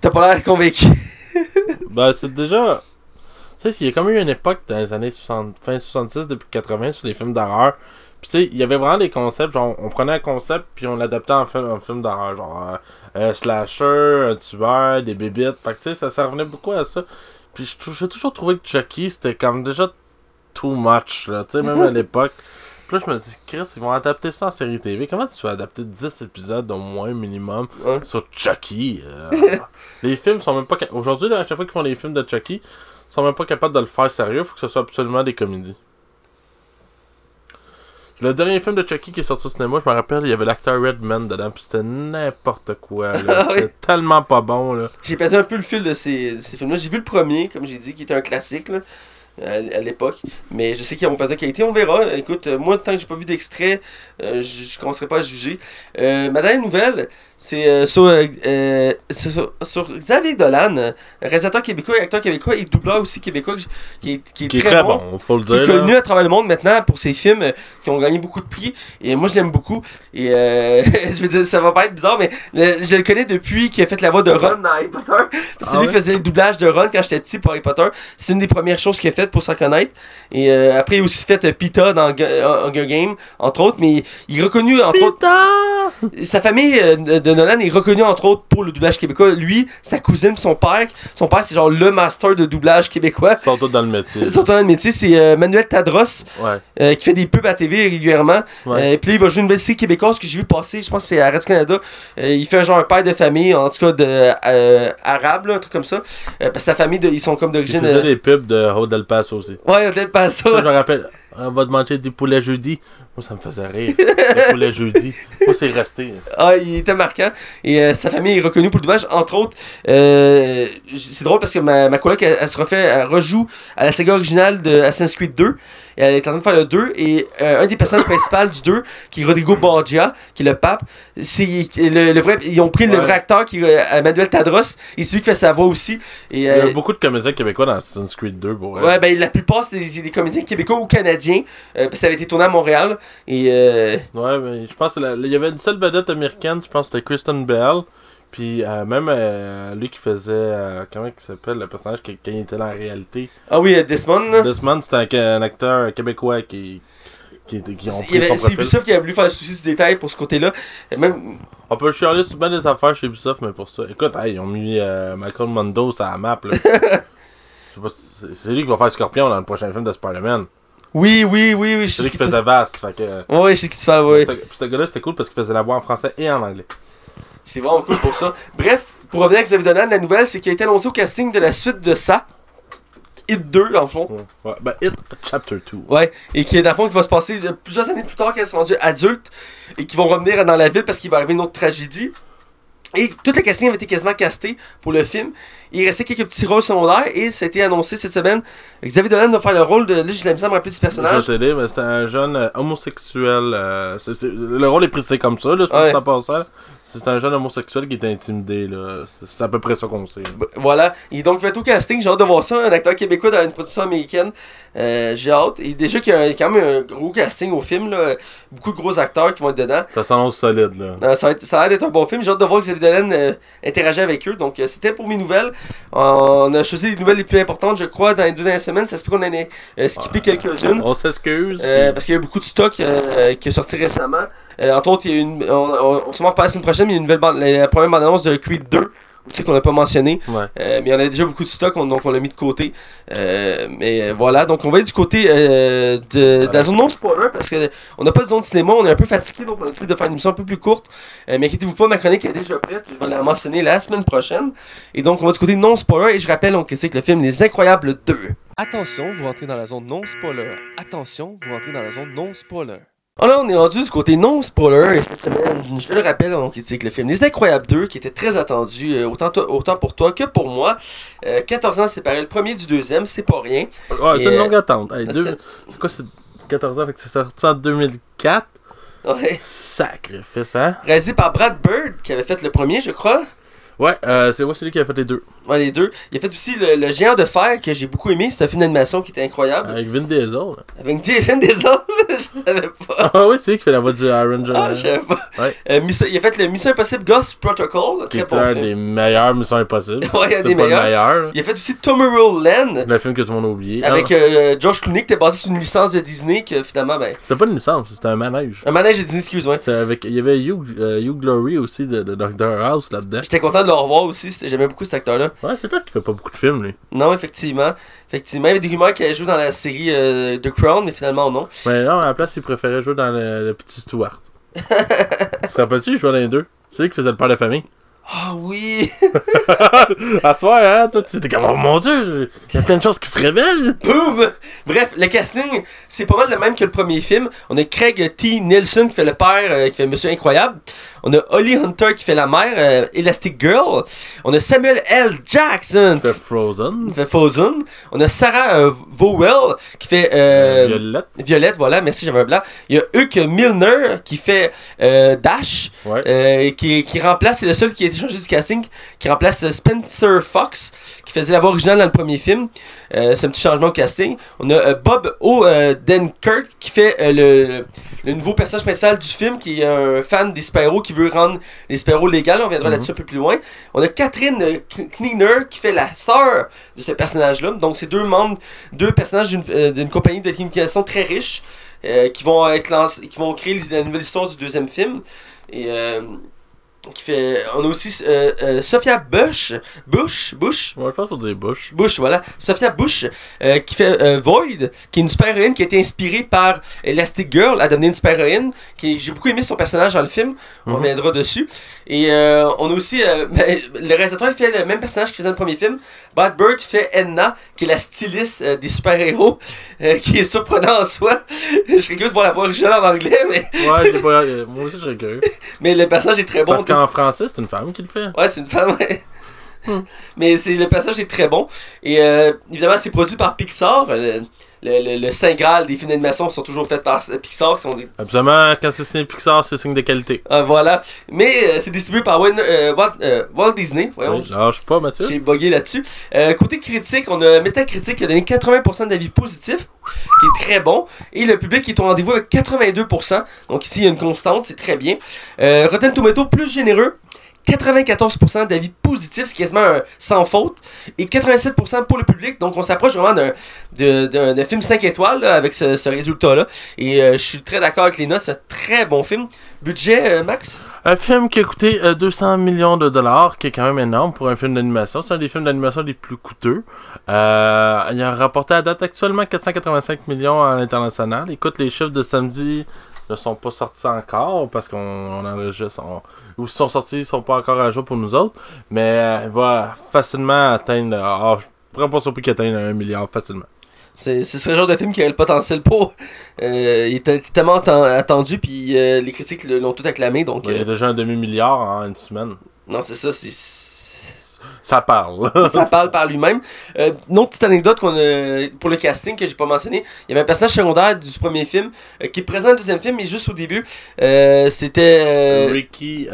T'as pas l'air convaincu. Ben, c'est déjà. Tu sais, il y a comme eu une époque dans les années 60, fin 66, depuis 80 sur les films d'horreur. Puis tu sais, il y avait vraiment des concepts, genre on prenait un concept puis on l'adaptait en film, en film d'horreur, genre euh, un slasher, un tueur, des bébites. Fait que tu sais, ça, ça revenait beaucoup à ça. Puis j'ai toujours trouvé que Chucky c'était comme déjà too much, là, tu sais, même à l'époque. Puis là, je me dis, Chris, ils vont adapter ça en série TV. Comment tu vas adapter 10 épisodes au moins minimum sur Chucky euh, Les films sont même pas. Aujourd'hui, à chaque fois qu'ils font des films de Chucky, ils sont même pas capables de le faire sérieux. Faut que ce soit absolument des comédies. Le dernier film de Chucky qui est sorti au cinéma, je me rappelle, il y avait l'acteur Redman dedans, puis c'était n'importe quoi. Ah. C'était tellement pas bon. là. J'ai perdu un peu le fil de ces, de ces films-là. J'ai vu le premier, comme j'ai dit, qui était un classique là, à, l'époque. Mais je sais qu'ils vont passer de qualité. On verra. Écoute, euh, moi, tant que j'ai pas vu d'extrait, euh, je, je commencerai pas à juger. Euh, ma dernière nouvelle, c'est euh, sur, euh, euh, sur, sur Xavier Dolan, réalisateur québécois, acteur québécois et doubleur aussi québécois, qui est, qui est Qui est très, très bon. bon, faut le Qui est là. connu à travers le monde maintenant pour ses films euh, qui ont gagné beaucoup de prix. Et moi, je l'aime beaucoup. Et euh, je veux dire, ça va pas être bizarre, mais le- je le connais depuis qu'il a fait la voix de Ron dans Harry Potter. C'est Ah lui ouais? qui faisait le doublage de Ron quand j'étais petit pour Harry Potter. C'est une des premières choses qu'il a faites pour s'en connaître. Et euh, après, il a aussi fait euh, Pita dans Hunger Game, entre autres. Mais il est reconnu, entre autres. Putain! Sa famille euh, de de Nolan est reconnue entre autres pour le doublage québécois. Lui, sa cousine, son père. Son père, c'est genre le master de doublage québécois. Ils sont tous dans le métier. Son talent de métier, c'est euh, Manuel Tadros, Ouais. euh, qui fait des pubs à TV régulièrement. Ouais. Euh, puis là, il va jouer une belle série québécoise que j'ai vu passer, je pense que c'est à Radio-Canada. Euh, il fait un genre un père de famille, en tout cas de arabe, là, un truc comme ça. Parce que sa famille, de- ils sont comme Ils d'origine. faisaient euh, des pubs de Haut del Paso aussi. Ouais, peut-être pas Ça, je ça. me rappelle, on va te manger du poulet jeudi. Moi, ça me faisait rire. Le poulet jeudi. Moi, c'est resté. Ah, il était marquant. Et euh, sa famille est reconnue pour le doublage. Entre autres, euh, c'est drôle parce que ma, ma coloc, elle, elle se refait, elle rejoue à la saga originale de Assassin's Creed 2. elle est en train de faire le 2. Et euh, un des personnages principaux du 2, qui est Rodrigo Borgia, qui est le pape, c'est le, le vrai, ils ont pris le vrai acteur qui est Manuel Tadros, et c'est lui qui fait sa voix aussi. Et, Il y a beaucoup de comédiens québécois dans Assassin's Creed 2 pour. Ouais, ben la plupart c'est des, des comédiens québécois ou canadiens, parce que ça avait été tourné à Montréal. Et euh, Ouais, mais je pense qu'il y avait une seule vedette américaine, je pense que c'était Kristen Bell. Puis euh, même euh, lui qui faisait. euh, comment il s'appelle le personnage qui, qui était dans la réalité ah oui, Desmond. Desmond, c'était un, un acteur québécois qui. qui, C'est. Ubisoft qui a voulu faire le souci du détail pour ce côté-là. Même, On peut chialer bien des affaires chez Ubisoft, mais pour ça. Écoute, hey, ils ont mis Michael Mondo sur la map. là. C'est lui qui va faire Scorpion dans le prochain film de Spider-Man. Oui, oui, oui, oui, C'est lui ce qui que tu faisait Vast. Fait que. euh, Ouais, je sais qui tu parles, ce- Puis ce gars-là, c'était cool parce qu'il faisait la voix en français et en anglais. C'est vraiment cool pour ça. Bref, pour revenir à Xavier Dolan, la nouvelle, c'est qu'il a été annoncé au casting de la suite de ça. Hit 2, dans le fond. Ouais. Ouais, ben, It Chapter 2. Ouais, et qui est dans le fond qui va se passer euh, plusieurs années plus tard qu'elles sont rendues adultes et qui vont revenir dans la ville parce qu'il va arriver une autre tragédie. Et toute la casting avait été quasiment castée pour le film. Il restait quelques petits rôles secondaires et ça a été annoncé cette semaine. Xavier Dolan va faire le rôle de. Là, j'ai de la misère à me rappeler du Je vais personnage. mais c'était un jeune euh, homosexuel. euh, c'est- c'est- le rôle est précisé comme ça, là, Ouais. C'est un jeune homosexuel qui est intimidé, là. C'est c'est à peu près ça qu'on sait. Voilà. Et donc, il va être au casting. J'ai hâte de voir ça. Un acteur québécois dans une production américaine. Euh, j'ai hâte. Et déjà qu'il y a quand même un gros casting au film. Là. Beaucoup de gros acteurs qui vont être dedans. Ça s'annonce solide, là. Euh, ça, va être- ça a l'air d'être un bon film. J'ai hâte de voir Xavier Dolan interagir avec eux. Donc, c'était pour mes nouvelles. On a choisi les nouvelles les plus importantes, je crois, dans les deux dernières semaines. Ça se peut qu'on en ait euh, skippé quelques-unes. On s'excuse. Euh, parce qu'il y a eu beaucoup de stock euh, qui est sorti récemment. Entre autres, il y a une, on, on, on se reparle la semaine prochaine, mais il y a une nouvelle bande, la première bande-annonce de Creed 2, aussi qu'on n'a pas mentionné. Ouais. Euh, mais il y en a déjà beaucoup de stock, on- donc on l'a mis de côté. Euh, mais voilà, donc on va être du côté euh, de, de la zone non spoiler parce que on n'a pas de zone cinéma, on est un peu fatigué, donc on a décidé de faire une émission un peu plus courte. Euh, mais inquiétez-vous pas, ma chronique est déjà prête, je vais la mentionner la semaine prochaine. Et donc on va du côté non spoiler et je rappelle on critique le film Les Incroyables 2. Attention, vous rentrez dans la zone non spoiler. Attention, vous rentrez dans la zone non spoiler. Alors, on est rendu du côté non spoiler et cette semaine, je le rappelle, on critique le film Les Incroyables 2 qui était très attendu, euh, autant, toi- autant pour toi que pour moi. Euh, 14 ans séparés, le premier du deuxième, c'est pas rien. Ouais, Et, c'est une euh, longue attente. Hey, deux- C'est quoi, c'est 14 ans, fait que c'est sorti en 2004. Ouais. Sacrifice, hein? Réalisé par Brad Bird qui avait fait le premier, je crois. Ouais, euh, c'est moi celui qui a fait les deux. Ouais, les deux. Il a fait aussi le, le Géant de fer que j'ai beaucoup aimé. C'est un film d'animation qui était incroyable. Avec Vin Diesel. là. Avec Jason des je savais pas. Ah oui, c'est lui qui fait la voix du Iron John. Ah, je savais pas. Ouais. Euh, Mission- il a fait le Mission Impossible Ghost Protocol. qui Très est bon un film. des meilleurs Missions Impossibles. Ouais, un C'est des pas meilleurs. le meilleur. là. Il a fait aussi Tomorrowland. Le film que tout le monde a oublié. Avec Ah, euh, George Clooney, qui était basé sur une licence de Disney, que finalement, ben. C'était pas une licence, c'était un manège. Un manège de Disney, excuse-moi. C'est avec, il y avait Hugh, euh, Hugh Glory aussi de, de Doctor House là-dedans. J'étais content de le revoir aussi, c'était- j'aimais beaucoup cet acteur-là. Ouais, c'est peut-être qu'il fait pas beaucoup de films, lui. Non, effectivement. Effectivement, il y avait des rumeurs qu'il allait jouer dans la série euh, The Crown, mais finalement, non. Mais non, à la place, il préférait jouer dans le, le petit Stuart. tu te rappelles-tu, il jouait dans les deux? C'est lui qui faisait le père de famille. Ah oui! à ce soir, hein, toi, tu étais comme, oh mon dieu, il y a plein de choses qui se révèlent. Boom! Bref, le casting, c'est pas mal le même que le premier film. On a Craig T. Nielsen qui fait le père, euh, qui fait Monsieur Incroyable. On a Holly Hunter qui fait la mère, euh, Elastic Girl. On a Samuel L. Jackson Il fait Frozen. qui fait Frozen. On a Sarah euh, Vowell qui fait euh, Violette. Violette, voilà, merci, j'avais un blanc. Il y a Huck Milner qui fait Dash, Ouais. qui, qui remplace, c'est le seul qui a été changé du casting, qui remplace Spencer Fox, qui faisait la voix originale dans le premier film. C'est un petit changement au casting. On a Bob Odenkirk qui fait le, le nouveau personnage principal du film, qui est un fan des super-héros, qui veut rendre les super-héros légaux. On viendra Mhm. là-dessus un peu plus loin. On a Catherine euh, Keener qui fait la sœur de ce personnage-là. Donc, c'est deux membres, deux personnages d'une euh, compagnie de communication très riche euh, qui vont être lancés, qui vont créer la nouvelle histoire du deuxième film. Et qui fait, on a aussi euh, euh, Sophia Bush, Bush, Bush, Ouais, je pense qu'on dire Bush. Bush, voilà. Sophia Bush, euh, qui fait Void, qui est une super-héroïne qui a été inspirée par Elastic Girl à devenir une super-héroïne. Qui, j'ai beaucoup aimé son personnage dans le film. On Mhm. reviendra dessus. Et on a aussi. ben, le réalisateur fait le même personnage qu'il faisait dans le premier film. Brad Bird fait Edna, qui est la styliste des super-héros, euh, qui est surprenant en soi. Je serais curieux de voir la voix originale en anglais, mais, Ouais, je pas. Moi aussi, je serais curieux. mais le personnage est très bon. Qu'en français, c'est une femme qui le fait. Ouais, c'est une femme, ouais. Hmm. Mais c'est, le personnage est très bon. Et euh, évidemment, c'est produit par Pixar. Euh, le, le, le Saint Graal des films d'animation qui sont toujours faits par Pixar, qui sont des Absolument, quand c'est signé Pixar, c'est signe de qualité. ah, voilà. Mais euh, c'est distribué par Win- euh, Walt, euh, Walt Disney. Voyons, lâche pas, Mathieu. j'ai bugué là-dessus. Euh, côté critique, on a Metacritic qui a donné 80% d'avis positifs, qui est très bon. Et le public est au rendez-vous avec 82%. Donc ici, il y a une constante, c'est très bien. Rotten Tomato, plus généreux. 94% d'avis positifs, c'est quasiment un sans faute, et 87% pour le public. Donc on s'approche vraiment d'un, film 5 étoiles avec ce, ce résultat-là. Et euh, je suis très d'accord avec notes, c'est un très bon film. Budget, euh, Max? Un film qui a coûté euh, 200 millions de dollars, qui est quand même énorme pour un film d'animation. C'est un des films d'animation les plus coûteux. Euh, il a rapporté à date actuellement 485 millions à l'international. Écoute, les chiffres de samedi ne sont pas sortis encore parce qu'on on enregistre. on- ou sont sortis, ils sont pas encore à jour pour nous autres. Mais euh, il va facilement atteindre. ah, je pourrais pas surpris qu'il atteigne un milliard facilement. C'est, ce genre de film qui a le potentiel pour. Euh, il était tellement atten- attendu, puis euh, les critiques l'ont tout acclamé. Donc, Il y a déjà un demi-milliard en une semaine. non, c'est ça, c'est. Ça parle. ça parle par lui-même. Euh, une autre petite anecdote qu'on a, pour le casting que j'ai pas mentionné, il y avait un personnage secondaire du premier film euh, qui est présent dans le deuxième film, mais juste au début. Euh, c'était euh, Ricky.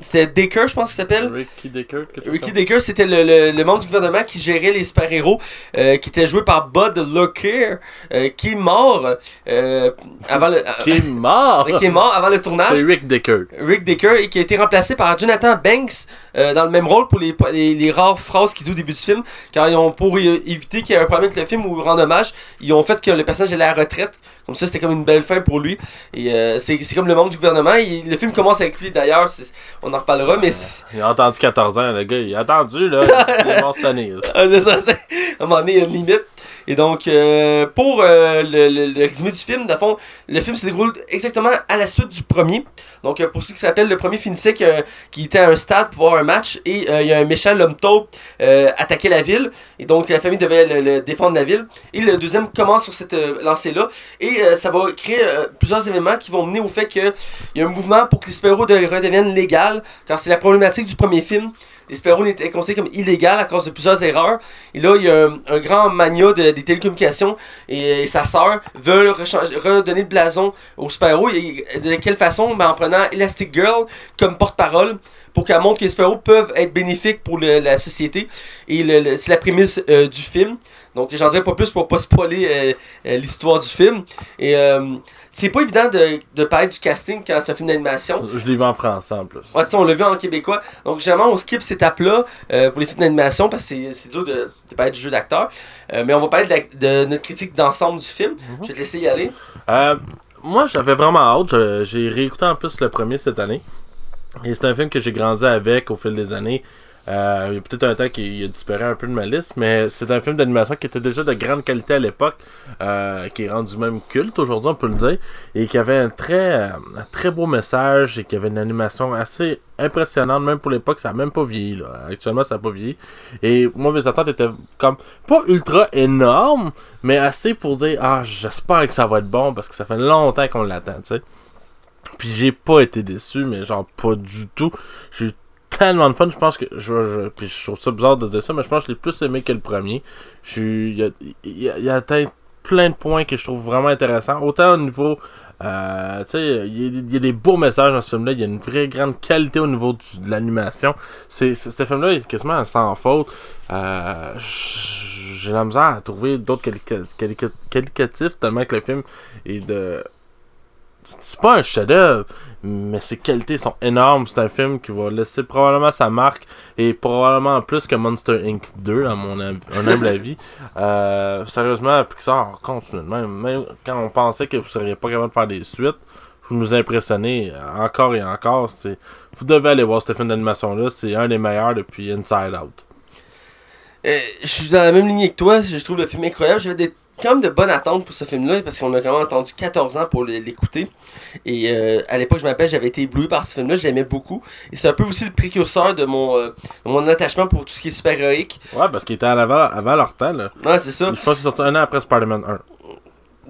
C'était Dacre, je pense qu'il s'appelle. Ricky Decker. Ricky Dacre, c'était le, le, le membre du gouvernement qui gérait les super-héros, euh, qui était joué par Bud Locker, euh, qui est mort euh, avant le, Qui est mort? qui est mort avant le tournage. C'est Rick Decker. Rick Decker et qui a été remplacé par Jonathan Banks dans le même rôle pour les, les, les rares phrases qu'ils disent au début du film car ils ont pour éviter qu'il y ait un problème avec le film ou rendre hommage ils ont fait que le personnage allait à la retraite comme ça c'était comme une belle fin pour lui et euh, c'est c'est comme le membre du gouvernement le film commence avec lui d'ailleurs c'est- on en reparlera mais c'est- Il a entendu 14 ans, le gars. Il a attendu, là. Il est mort cette année. là. Ah, c'est ça, c'est- à un moment donné, il y a une limite. Et donc, euh, pour euh, le, résumé du film, dans le film se déroule exactement à la suite du premier. Donc, euh, pour ceux qui s'appellent, le premier finissait que- qu'il était à un stade pour voir un match et il y a un méchant, l'homme taupe, attaquait la ville. Et donc, la famille devait le, défendre la ville. Et le deuxième commence sur cette lancée-là. Et ça va créer plusieurs événements qui vont mener au fait qu'il y a un mouvement pour que les super-héros de- redeviennent légales. Car c'est la problématique du premier film. Les super-héros étaient considérés comme illégaux à cause de plusieurs erreurs. Et là, il y a un, un grand mania de- des télécommunications et, sa sœur veulent redonner le blason aux super-héros. Et De quelle façon? Ben, En prenant Elastic Girl comme porte-parole pour qu'elle montre que les super-héros peuvent être bénéfiques pour la société. Et c'est la prémisse euh, du film. Donc, j'en dirai pas plus pour pas spoiler euh, euh, l'histoire du film. Et euh, c'est pas évident de, de parler du casting quand c'est un film d'animation. Je l'ai vu en français en plus. Ouais, ça, on l'a vu en québécois. Donc, généralement, on skip cette étape-là euh, pour les films d'animation parce que c'est- dur de, de parler du jeu d'acteur. Mais on va parler de, la- de notre critique d'ensemble du film. Je vais te laisser y aller. Moi, j'avais vraiment hâte. J'ai réécouté en plus le premier cette année. Et c'est un film que j'ai grandi avec au fil des années. Euh, il y a peut-être un temps qu'il a disparu un peu de ma liste, mais c'est un film d'animation qui était déjà de grande qualité à l'époque, euh, qui est rendu même culte aujourd'hui, on peut le dire, et qui avait un très, euh, très beau message et qui avait une animation assez impressionnante, même pour l'époque, ça n'a même pas vieilli. Actuellement, ça n'a pas vieilli. Et moi, mes attentes étaient comme pas ultra énormes, mais assez pour dire Ah, j'espère que ça va être bon parce que ça fait longtemps qu'on l'attend, tu sais. Puis j'ai pas été déçu, mais genre pas du tout. J'ai tellement de fun, je pense que. Je, je, je trouve ça bizarre de dire ça, mais je pense que je l'ai plus aimé que le premier. Je Il a, a- il a plein de points que je trouve vraiment intéressants. Autant au niveau. euh, tu sais, il y, a- des beaux messages dans ce film-là. Il y a une vraie grande qualité au niveau de l'animation. C'est, ce film-là est quasiment sans faute. Euh, j'ai la misère à trouver d'autres qualificatifs tellement que le film est de. C'est pas un chef-d'œuvre, mais ses qualités sont énormes. C'est un film qui va laisser probablement sa marque et probablement plus que Monster Inc. 2, à mon hum- humble avis. Euh, sérieusement, Pixar continue de même. Même quand on pensait que vous seriez pas capable de faire des suites, vous nous impressionnez encore et encore. C'est- Vous devez aller voir ce film d'animation-là. C'est un des meilleurs depuis Inside Out. Euh, je suis dans la même lignée que toi. Je trouve le film incroyable. J'avais des, quand même de bonnes attentes pour ce film-là parce qu'on a quand même attendu 14 ans pour l'écouter. Et euh, à l'époque, je m'appelle, j'avais été ébloui par ce film-là. J'aimais beaucoup. Et c'est un peu aussi le précurseur de mon, euh, de mon attachement pour tout ce qui est super-héroïque. Ouais, parce qu'il était en avant, avant leur temps. Là. Ouais, c'est ça. Je pense qu'il est sorti un an après Spider-Man 1.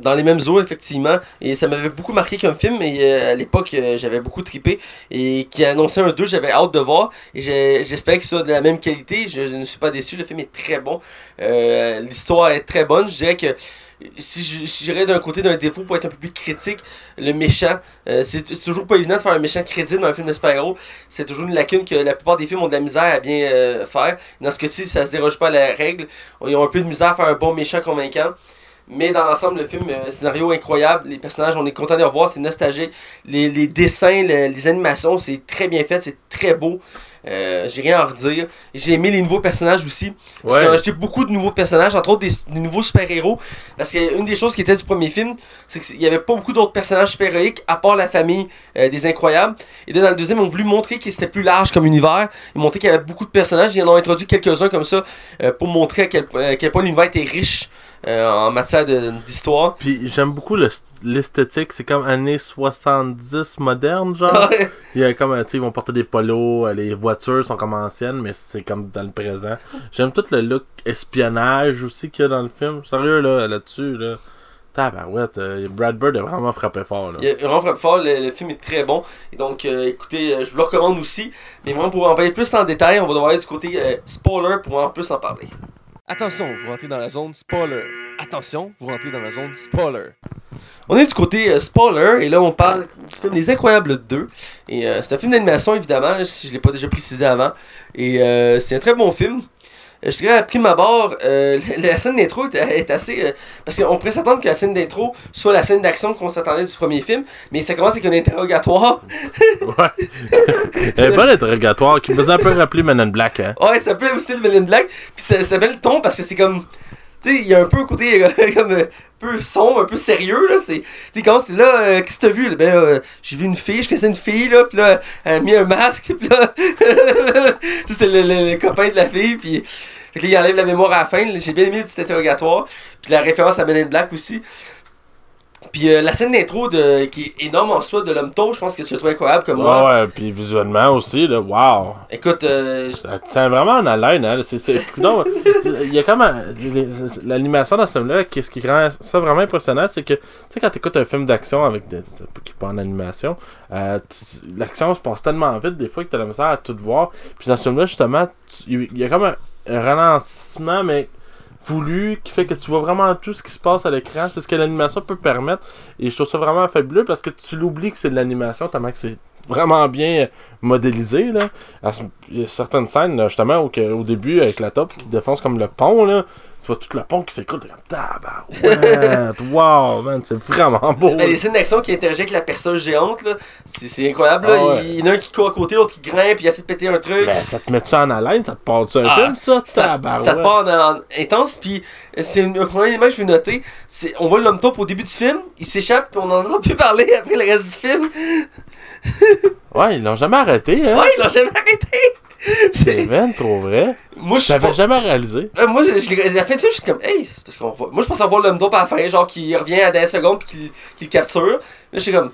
Dans les mêmes eaux effectivement et ça m'avait beaucoup marqué comme film et euh, à l'époque euh, j'avais beaucoup trippé et qui a annoncé un 2 j'avais hâte de voir et j'espérais qu'il soit de la même qualité je, ne suis pas déçu le film est très bon Euh, l'histoire est très bonne je dirais que si j'irais d'un côté d'un défaut pour être un peu plus critique, le méchant, c'est toujours pas évident de faire un méchant crédible dans un film de super-héros. C'est toujours une lacune que la plupart des films ont de la misère à bien faire. Dans ce cas-ci, ça se déroge pas à la règle. Ils ont un peu de misère à faire un bon méchant convaincant. Mais dans l'ensemble, le film, euh, scénario incroyable, les personnages, on est content de les revoir, c'est nostalgique. Les, les dessins, le- les animations, c'est très bien fait, c'est très beau. Euh, J'ai rien à redire. J'ai aimé les nouveaux personnages aussi. Ouais. J'ai acheté beaucoup de nouveaux personnages, entre autres des, des nouveaux super-héros. Parce qu'une des choses qui était du premier film, c'est qu'il n'y avait pas beaucoup d'autres personnages super-héroïques à part la famille euh, des Incroyables. Et là, dans le deuxième, ils ont voulu montrer que c'était plus large comme univers. Ils montraient qu'il y avait beaucoup de personnages. Ils en ont introduit quelques-uns comme ça euh, pour montrer à quel, à quel point l'univers était riche euh, en matière d'histoire. Puis j'aime beaucoup le- l'esthétique, c'est comme années 70 moderne, genre. Il y a comme, tu ils vont porter des polos, euh, les voitures sont comme anciennes, mais c'est comme dans le présent. J'aime tout le look espionnage aussi qu'il y a dans le film. Sérieux, là, là-dessus, là. Tabarouette, euh, Brad Bird a vraiment frappé fort, là. Il a vraiment frappé fort, le, le film est très bon. Et donc, euh, écoutez, euh, je vous le recommande aussi. Mais vraiment, pour en parler plus en détail, on va devoir aller du côté spoiler pour en plus en parler. Attention, vous rentrez dans la zone spoiler. Attention, vous rentrez dans la zone spoiler. On est du côté euh, spoiler, et là on parle du film Les Incroyables 2. Et euh, c'est un film d'animation, évidemment, si je ne l'ai pas déjà précisé avant. Et euh, c'est un très bon film. Je dirais à prime abord, euh, la scène d'intro est, est assez. euh, parce qu'on pourrait s'attendre que la scène d'intro soit la scène d'action qu'on s'attendait du premier film, mais ça commence avec un interrogatoire. Ouais. Un bon interrogatoire qui me faisait un peu rappeler Men in Black, hein. Ouais, ça s'appelle aussi le Men in Black. Puis ça, ça met le ton parce que c'est comme. Tu sais, il y a un peu côté euh, comme euh, un peu sombre, un peu sérieux là. C'est, tu sais, quand c'est là, euh, qu'est-ce que t'as vu? Ben euh, j'ai vu une fille, je connaissais une fille là, puis là, elle a mis un masque, puis là, c'est le, le- le copain de la fille, puis. Fait que il enlève la mémoire à la fin. J'ai bien aimé le petit interrogatoire. Puis la référence à Men in Black aussi. Puis euh, la scène d'intro de, qui est énorme en soi de l'homme taupe, je pense que tu trouves incroyable comme moi. Ouais, ouais, puis visuellement aussi, là, wow. Écoute, euh, Ça tient vraiment en haleine, hein. C'est, c'est, il y a comme un- l'animation dans ce film-là, qu'est-ce qui rend ça vraiment impressionnant, c'est que, tu sais, quand t'écoutes un film d'action avec des, qui pas en animation, euh, tu- l'action se passe tellement vite des fois que t'as la misère à tout voir. Puis dans ce film-là, justement, tu- il y a comme un, un ralentissement, mais voulu, qui fait que tu vois vraiment tout ce qui se passe à l'écran. C'est ce que l'animation peut permettre. Et je trouve ça vraiment fabuleux parce que tu l'oublies que c'est de l'animation, tellement que c'est vraiment bien modélisé. Là. Il y a certaines scènes, justement, que- au début, avec la top qui défonce comme le pont, là, vois tout le pont qui s'écoule. T'es comme tabarouette, wow, man, c'est vraiment beau. Ben, les scènes d'action qui interagissent avec la personne géante, là, c'est, c'est incroyable. Là. Ah ouais. Il y en a un qui court à côté, l'autre qui grimpe, puis il essaie de péter un truc. Ben, ça te met ça en haleine, ça te part-tu un Ah, film, ça? ça, Tabarouette. ça te part en, en intense, puis c'est une, un premier élément que je veux noter. C'est, on voit l'homme taupe au début du film, il s'échappe, puis on en entend plus parler après le reste du film. Ouais, ils l'ont jamais arrêté, hein? Ouais, ils l'ont jamais arrêté. C'est ben trop vrai. moi, je l'avais pas- jamais réalisé. Euh, moi, je, je, l'ai- la film, je suis comme, hey, c'est parce qu'on voit. Moi, je pense avoir l'homme taupe à la fin, genre, qui revient à 10 secondes, puis qu'il, qu'il le capture. Là, je suis comme,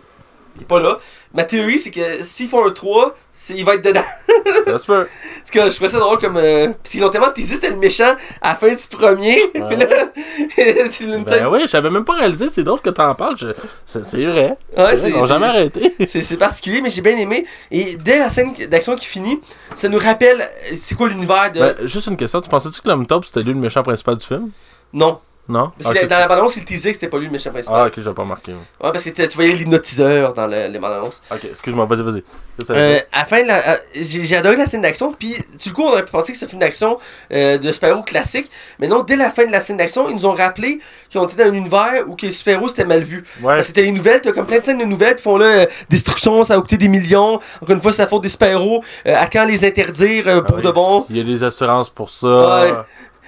il est pas là. Ma théorie, c'est que s'ils font un 3, c'est, il va être dedans. Ça se peut. Parce que je trouvais ça drôle comme. Euh, parce qu'ils l'ont tellement teasé, c'était le méchant à la fin du premier. Puis là, c'est une Ben oui, j'avais même pas réalisé, c'est drôle que t'en parles. je- C'est vrai. Ouais, C'est Ils c'est- jamais arrêté. c'est c'est particulier, mais j'ai bien aimé. Et dès la scène d'action qui finit, ça nous rappelle euh, c'est quoi l'univers de. Ben, juste une question, tu pensais-tu que l'homme top c'était lui le méchant principal du film? Non. Non? Parce que Ok. dans la bande-annonce, il teasait que c'était pas lui le méchant principal. Ah, ok, j'avais pas remarqué. Ouais, parce que tu voyais l'hypnotiseur dans le- les bandes-annonces. Ok, excuse-moi, vas-y, vas-y. Euh, la euh, j'ai adoré la scène d'action, puis du coup, on aurait pu penser que c'est un film d'action euh, de super-héros classique. Mais non, dès la fin de la scène d'action, ils nous ont rappelé qu'ils ont été dans un univers où que les super-héros c'était mal vu. Ouais. C'était les nouvelles, t'as comme plein de scènes de nouvelles, puis font là, euh, destruction, ça va coûter des millions. Encore une fois, c'est la faute des super-héros. À quand les interdire pour Ah oui. de bon? Il y a des assurances pour ça. Ouais.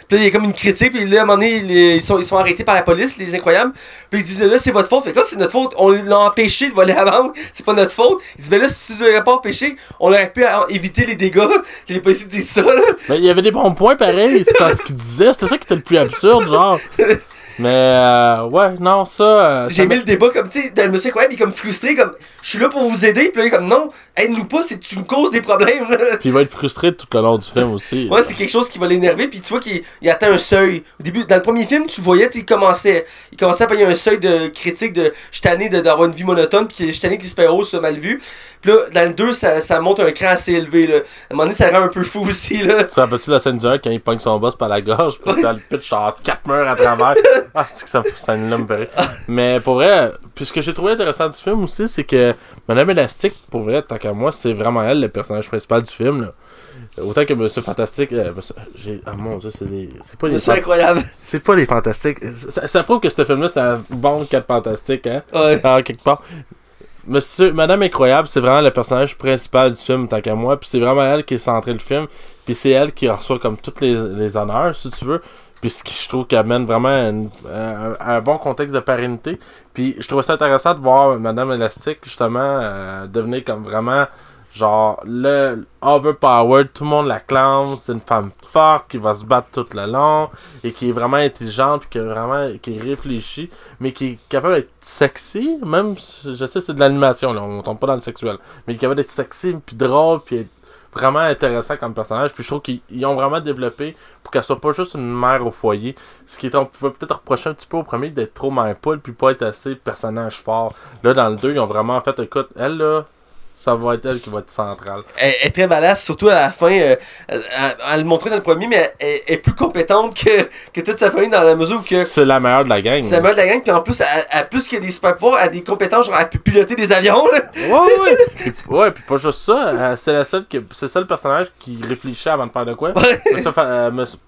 Puis là, il y a comme une critique, puis là, à un moment donné, les- ils, sont, ils sont arrêtés par la police, les incroyables. Puis ils disent là, c'est votre faute. Fait que là, c'est notre faute. On l'a empêché de voler la banque. C'est pas notre faute. Ils disent, ben là, si tu l'aurais pas empêché, on aurait pu euh, éviter les dégâts. Que les policiers disent ça, là. Mais il y avait des bons points pareil, c'est ce qu'il disait. C'était ça qui était le plus absurde, genre. Mais euh, ouais, non, ça. euh, J'ai m'a- le débat comme, tu sais, le monsieur incroyable, il est comme frustré, comme, je suis là pour vous aider. Puis là, il est comme, non, aide-nous pas, c'est nous causes des problèmes. Puis il va être frustré tout le long du film aussi. Ouais, c'est quelque chose qui va l'énerver, puis tu vois qu'il il atteint un seuil. Au début, dans le premier film, tu voyais, tu il commençait, il commençait à payer un seuil de critique de je tanné d'avoir une vie monotone, puis je tanné que les super-héros soient mal vus. Puis là, dans le 2, ça, ça monte un cran assez élevé, là. À un moment donné, ça rend un peu fou aussi, là. Tu te rappelles-tu la scène du 1 quand il pogne son boss par la gorge, puis t'as le pitch genre 4 murs à travers? Ah, c'est que ça, ça nous me. Mais pour vrai, puis ce que j'ai trouvé intéressant du film aussi, c'est que Madame Élastique, pour vrai, tant qu'à moi, c'est vraiment elle le personnage principal du film. Là. Autant que Monsieur Fantastique, euh, monsieur- ah mon dieu, c'est des. C'est pas les. C'est fan- incroyable. C'est pas les fantastiques. Ça, ça prouve que ce film-là, c'est un bon 4 fantastiques, hein. Ouais. Ah, quelque part. Monsieur, Madame Incroyable, c'est vraiment le personnage principal du film, tant qu'à moi. Puis c'est vraiment elle qui est centrée le film. Puis c'est elle qui reçoit comme tous les, honneurs, si tu veux. Puis ce qui, je trouve, qui amène vraiment un, bon contexte de pérennité. Puis je trouvais ça intéressant de voir Madame Elastique, justement, euh, devenir comme vraiment, genre, le overpowered. Tout le monde l'acclame. C'est une femme forte qui va se battre tout le long. Et qui est vraiment intelligente. Puis qui est vraiment qui est réfléchie mais qui est capable d'être sexy, même je sais c'est de l'animation, là, on tombe pas dans le sexuel, mais qui est capable d'être sexy, puis drôle, puis être vraiment intéressant comme personnage, puis je trouve qu'ils ils ont vraiment développé pour qu'elle soit pas juste une mère au foyer, ce qui est, on pouvait peut-être reprocher un petit peu au premier d'être trop mère poule, puis pas être assez personnage fort. Là, dans le 2, ils ont vraiment fait, écoute, elle, là, ça va être elle qui va être centrale. Elle elle est très badass, surtout à la fin. euh, elle, elle- elle le montrait dans le premier, mais elle, est plus compétente que, que toute sa famille dans la mesure où que C'est la meilleure de la gang. c'est la meilleure de la gang. Puis en plus, elle, plus a des super pouvoirs, elle a des compétences, genre elle peut piloter des avions. Là. Ouais, ouais. puis, ouais, puis pas juste ça. euh, c'est la seule que c'est ça le personnage qui réfléchit avant de faire de quoi. Ouais. Monsieur, euh, monsieur,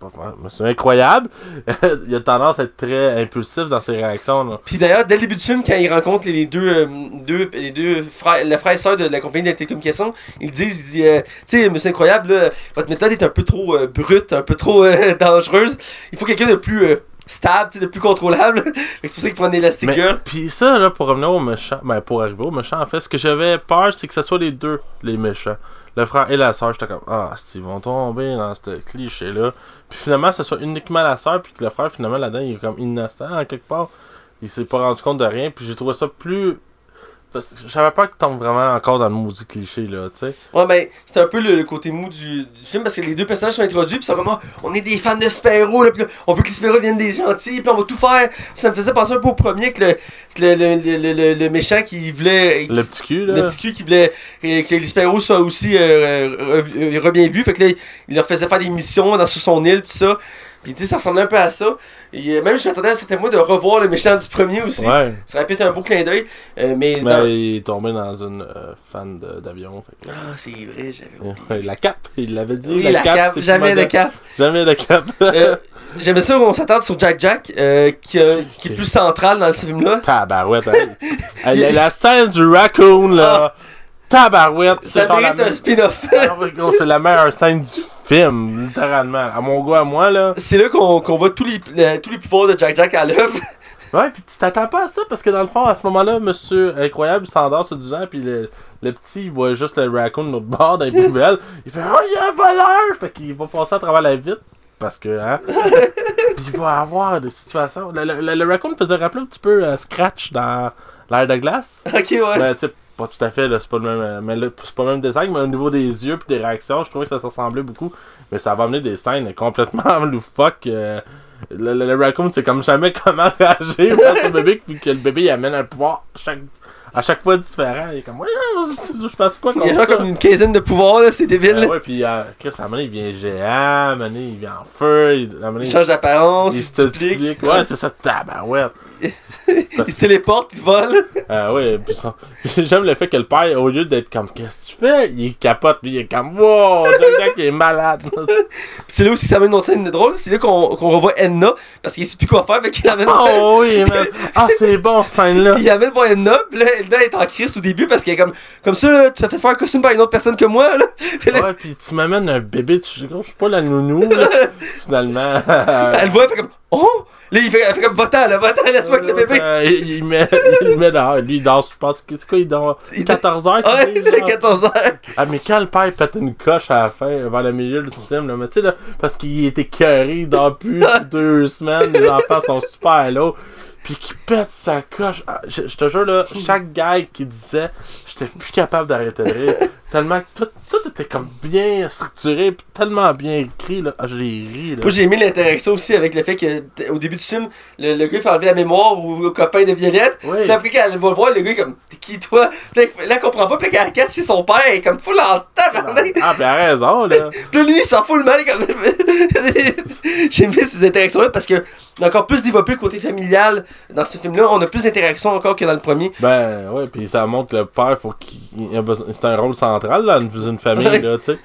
monsieur incroyable. il a tendance à être très impulsif dans ses réactions. Là. Puis d'ailleurs, dès le début du film, quand ils rencontrent les deux, euh, deux, les deux frères, le frère et sœur de la compagnie de télécommunications, ils disent, ils disent euh, tu sais, monsieur incroyable, là, votre méthode est un peu trop euh, brute, un peu trop euh, dangereuse. Il faut quelqu'un de plus euh, stable, de plus contrôlable. C'est pour ça qu'ils prennent l'Elastic Mais, Girl. puis ça, là, pour revenir au méchant, ben, pour arriver au méchant, en fait, ce que j'avais peur, c'est que ce soit les deux, les méchants. Le frère et la sœur, j'étais comme, ah, ils vont tomber dans ce cliché-là. Puis finalement, ce soit uniquement la sœur, puis que le frère, finalement, là-dedans, il est comme innocent, en quelque part. Il s'est pas rendu compte de rien, puis j'ai trouvé ça plus. Que j'avais peur qu'il tombe vraiment encore dans le maudit cliché, là, tu sais. Ouais, ben, c'est un peu le, le côté mou du, du film parce que les deux personnages sont introduits, puis comme, Ah, on est des fans de super-héros, là, puis là, on veut que les viennent des gentils, puis on va tout faire. Ça me faisait penser un peu au premier que le, que le, le, le, méchant qui voulait. Le petit cul, là. Le petit cul qui voulait que les soient aussi euh, re- re bien vus. Fait que là, il leur faisait faire des missions dans, sur son île, pis ça. Pis tu sais, ça ressemblait un peu à ça. Et même, je m'attendais à certains mois de revoir le méchant du premier aussi. Ouais. Ça aurait pu être un beau clin d'œil. euh, mais. Mais dans- il est tombé dans une euh, fan d'avion. Ah, c'est vrai, j'avais oublié. Ouais, La cape, il l'avait dit. Oui, la cape, c'est jamais de primordial. cap. Jamais de cap. Euh, J'aimais ça on s'attarde sur Jack Jack, euh, qui, qui est plus central dans ce film-là. Tabarouette, hein. Il y a la scène du raccoon, là. Tabarouette, c'est Ça mérite un spin-off. Ah c'est la meilleure scène du film, littéralement. À mon goût, à moi, là. c'est là qu'on voit tous les, le- tous les pouvoirs de Jack Jack à l'œuvre. Ouais, pis tu t'attends pas à ça, parce que dans le fond, à ce moment-là, monsieur Incroyable il s'endort sur le divan, pis le, le petit, il voit juste le raccoon de l'autre bord dans les poubelles. Il fait « Oh, il y a un voleur! » Fait qu'il va passer à travers la vitre, parce que, hein. Pis il va avoir des situations. Le, le, le- raccoon faisait rappeler un petit peu euh, Scratch dans l'air de glace. ok, ouais. Ben, pas tout à fait, c'est pas le même, euh, mais c'est pas design, mais au niveau des yeux pis des réactions, je trouvais que ça se ressemblait beaucoup. Mais ça va amener des scènes complètement loufoques. euh, le, raccoon, c'est comme jamais comment réagir face bébé, puis que le bébé, amène un pouvoir chaque, à chaque fois différent. Il est comme, ouais, je passe quoi Il comme y a comme une quinzaine de pouvoirs, là, c'est débile. Euh, là. ouais, puis euh, Chris, à un moment donné, il vient géant, à un moment donné, il vient en feu, il, à un moment donné, Il change d'apparence, il il se duplique. Ouais, c'est ça, tabarouette. il se téléporte, il vole. Ah ouais, puis son- j'aime le fait que le père, au lieu d'être comme Qu'est-ce que tu fais? Il capote, lui, il est comme Wow, le gars qui est malade. Puis c'est là aussi que ça amène une autre scène drôle. C'est là qu'on qu'on revoit Edna, parce qu'il sait plus quoi faire, fait qu'il amène. oh oui, man. Ah, c'est bon, cette scène-là. Il amène voir Edna, pis là, Edna est en crise au début parce qu'elle est comme, comme ça, là, tu as fait faire un costume par une autre personne que moi, là. Là, Ouais, puis tu m'amènes un bébé, tu je suis pas la nounou, là, finalement. elle le voit, elle fait comme, oh! Là, il fait, elle fait comme, va-t'en, là, va-t'en, laisse-moi avec le bébé. Euh, il, il met, il met dehors. Lui, il dort, je pense c'est quoi, il dort? Il- 14 heures. Ouais, genre. 14 heures. Ah, mais quand le père pète une coche à la fin, vers le milieu du film, là, mais tu sais, là, parce qu'il était carré, il dort plus deux semaines, les enfants sont super lourds, puis qu'il pète sa coche. Ah, je, je te jure, là, chaque gars qui disait, j'étais plus capable d'arrêter de rire, tellement que tout, tout était comme bien structuré, tellement bien écrit, là. Ah, j'ai ri, là. Moi, j'ai aimé l'interaction aussi avec le fait que, t- au début du film, le, le gars fait enlever la mémoire au, au copain de Violette. Oui. Puis après, quand elle va le voir, le gars est comme, qui toi? Puis là, elle comprend pas, puis là, quand elle cache chez son père, elle est comme full en tabarnak. Ah, puis elle a raison, là. Puis là, lui, il s'en fout le mal. Comme... J'aime bien ces interactions-là parce que encore plus développé le côté familial dans ce film-là. On a plus d'interactions encore que dans le premier. Ben, ouais, puis ça montre que le père, faut qu'il il a besoin- c'est un rôle central dans une, une famille, là, tu sais.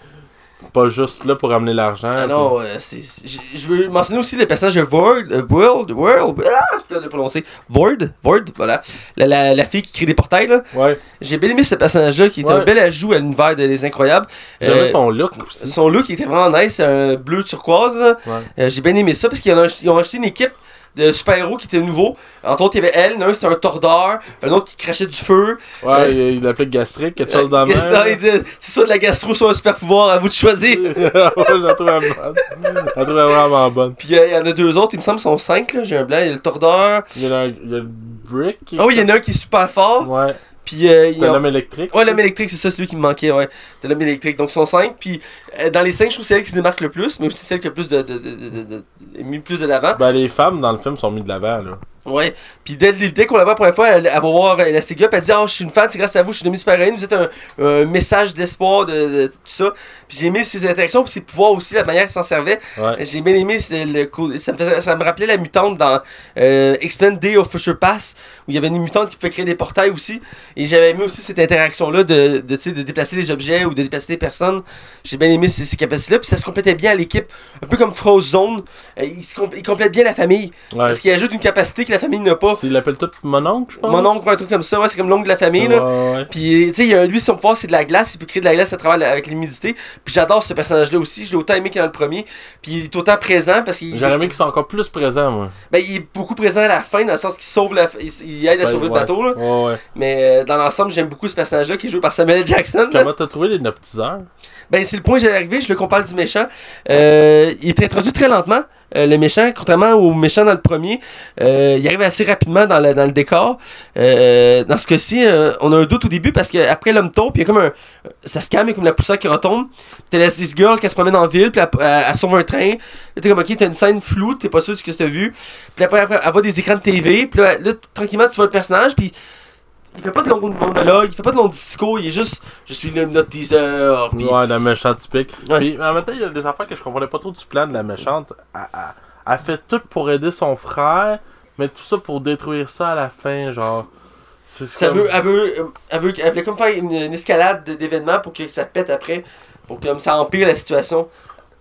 Pas juste là pour ramener l'argent. Ah non, euh, c'est, c'est- je- veux mentionner aussi le personnage de Void, euh, World, World, ah, je peux le prononcer, Void, Void, voilà, la, la, la fille qui crée des portails là. Ouais, J'ai bien aimé ce personnage-là qui Ouais. un bel ajout à l'univers de Les Incroyables. Euh, son look aussi. son look il était vraiment nice, un bleu turquoise. là. Ouais. Euh, j'ai bien aimé ça parce qu'ils ont, ach- ils ont acheté une équipe de super-héros qui était nouveau. Entre autres, il y avait elle, un c'était un tordeur, un autre qui crachait du feu. Ouais, il il l'appelait gastrique, quelque chose dans Euh, la ça, il disait, c'est soit de la gastro, soit un super pouvoir, à vous de choisir. ouais, je la trouvais vraiment bonne. Puis euh, il y en a deux autres, il me semble, sont cinq. là. J'ai un blanc, il y a le tordeur. Il y a, il y a le brick. Ah oui, il y en a un qui est super fort. Ouais, Puis euh, t'as l'homme électrique? Ouais, l'homme électrique, c'est ça, celui qui me manquait, ouais. De l'homme électrique. Donc, ils sont cinq. Puis, euh, dans les cinq, je trouve que c'est elle qui se démarque le plus, mais aussi celle qui a plus de, de, de, de, de- de- est mis plus de l'avant. Ben, les femmes dans le film sont mis de l'avant, là. Ouais. Puis, dès, le début, dès qu'on la voit la première fois, elle, elle va voir la Sega, puis elle dit Ah, je suis une fan, c'est grâce à vous, je suis devenue super héroïne, vous êtes un, un message d'espoir, de, de tout ça. Puis, j'ai aimé ses interactions, puis ses pouvoirs aussi, la manière qu'elle s'en servait. Ouais. J'ai bien aimé le ça me, faisait- ça me rappelait la mutante dans euh, X-Men Day of Future Pass où il y avait une mutante qui pouvait créer des portails aussi et j'avais aimé aussi cette interaction là de, de, de déplacer des objets ou de déplacer des personnes j'ai bien aimé ces, ces capacités là puis ça se complétait bien à l'équipe un peu comme Frozone euh, il, se compl- il complète bien la famille Ouais. parce qu'il ajoute une capacité que la famille n'a pas Il l'appelle tout mon oncle, je pense. mon oncle ou un truc comme ça ouais, c'est comme l'oncle de la famille là Ouais, puis, tu sais, il y a- lui, son pouvoir, c'est de la glace. Il peut créer de la glace à travers la- avec l'humidité. Puis, j'adore ce personnage-là aussi. Je l'ai autant aimé que dans le premier. Puis, il est autant présent parce qu'il J'aurais aimé qu'ils soient encore plus présents, moi. ben, il est beaucoup présent à la fin, dans le sens qu'il sauve la, il, il aide à Ben, sauver ouais. le bateau. Là. Mais, euh, dans l'ensemble, j'aime beaucoup ce personnage-là qui est joué par Samuel. Jackson. Comment t'as trouvé les hypnotiseurs Ben, c'est le point où j'allais arriver. Je veux qu'on parle du méchant. Euh, il est introduit très lentement. euh, le méchant, contrairement au méchant dans le premier, euh, il arrive assez rapidement dans le, dans le décor. Dans ce cas-ci, on a un doute au début parce qu'après l'homme tombe, puis il y a comme un. Ça se calme, il y a comme la poussière qui retombe. Puis t'as la girl qui se promène en ville, puis elle, sauve un train. T'es comme, ok, t'as une scène floue, t'es pas sûr de ce que t'as vu. Puis après, après, elle voit des écrans de TV, puis là, là, tranquillement, tu vois le personnage, puis. Il fait pas de long monologue, il fait pas de long discours, il est juste Je suis l'hypnotiseur. Puis Ouais, la méchante typique. Ouais. Puis en même temps, il y a des affaires que je comprenais pas trop du plan de la méchante. Elle, elle- elle fait tout pour aider son frère, mais tout ça pour détruire ça à la fin, genre. Ça comme- veut, elle, veut, elle, veut, elle comme faire une, une escalade de- d'événements pour que ça pète après. Pour que comme ça empire la situation.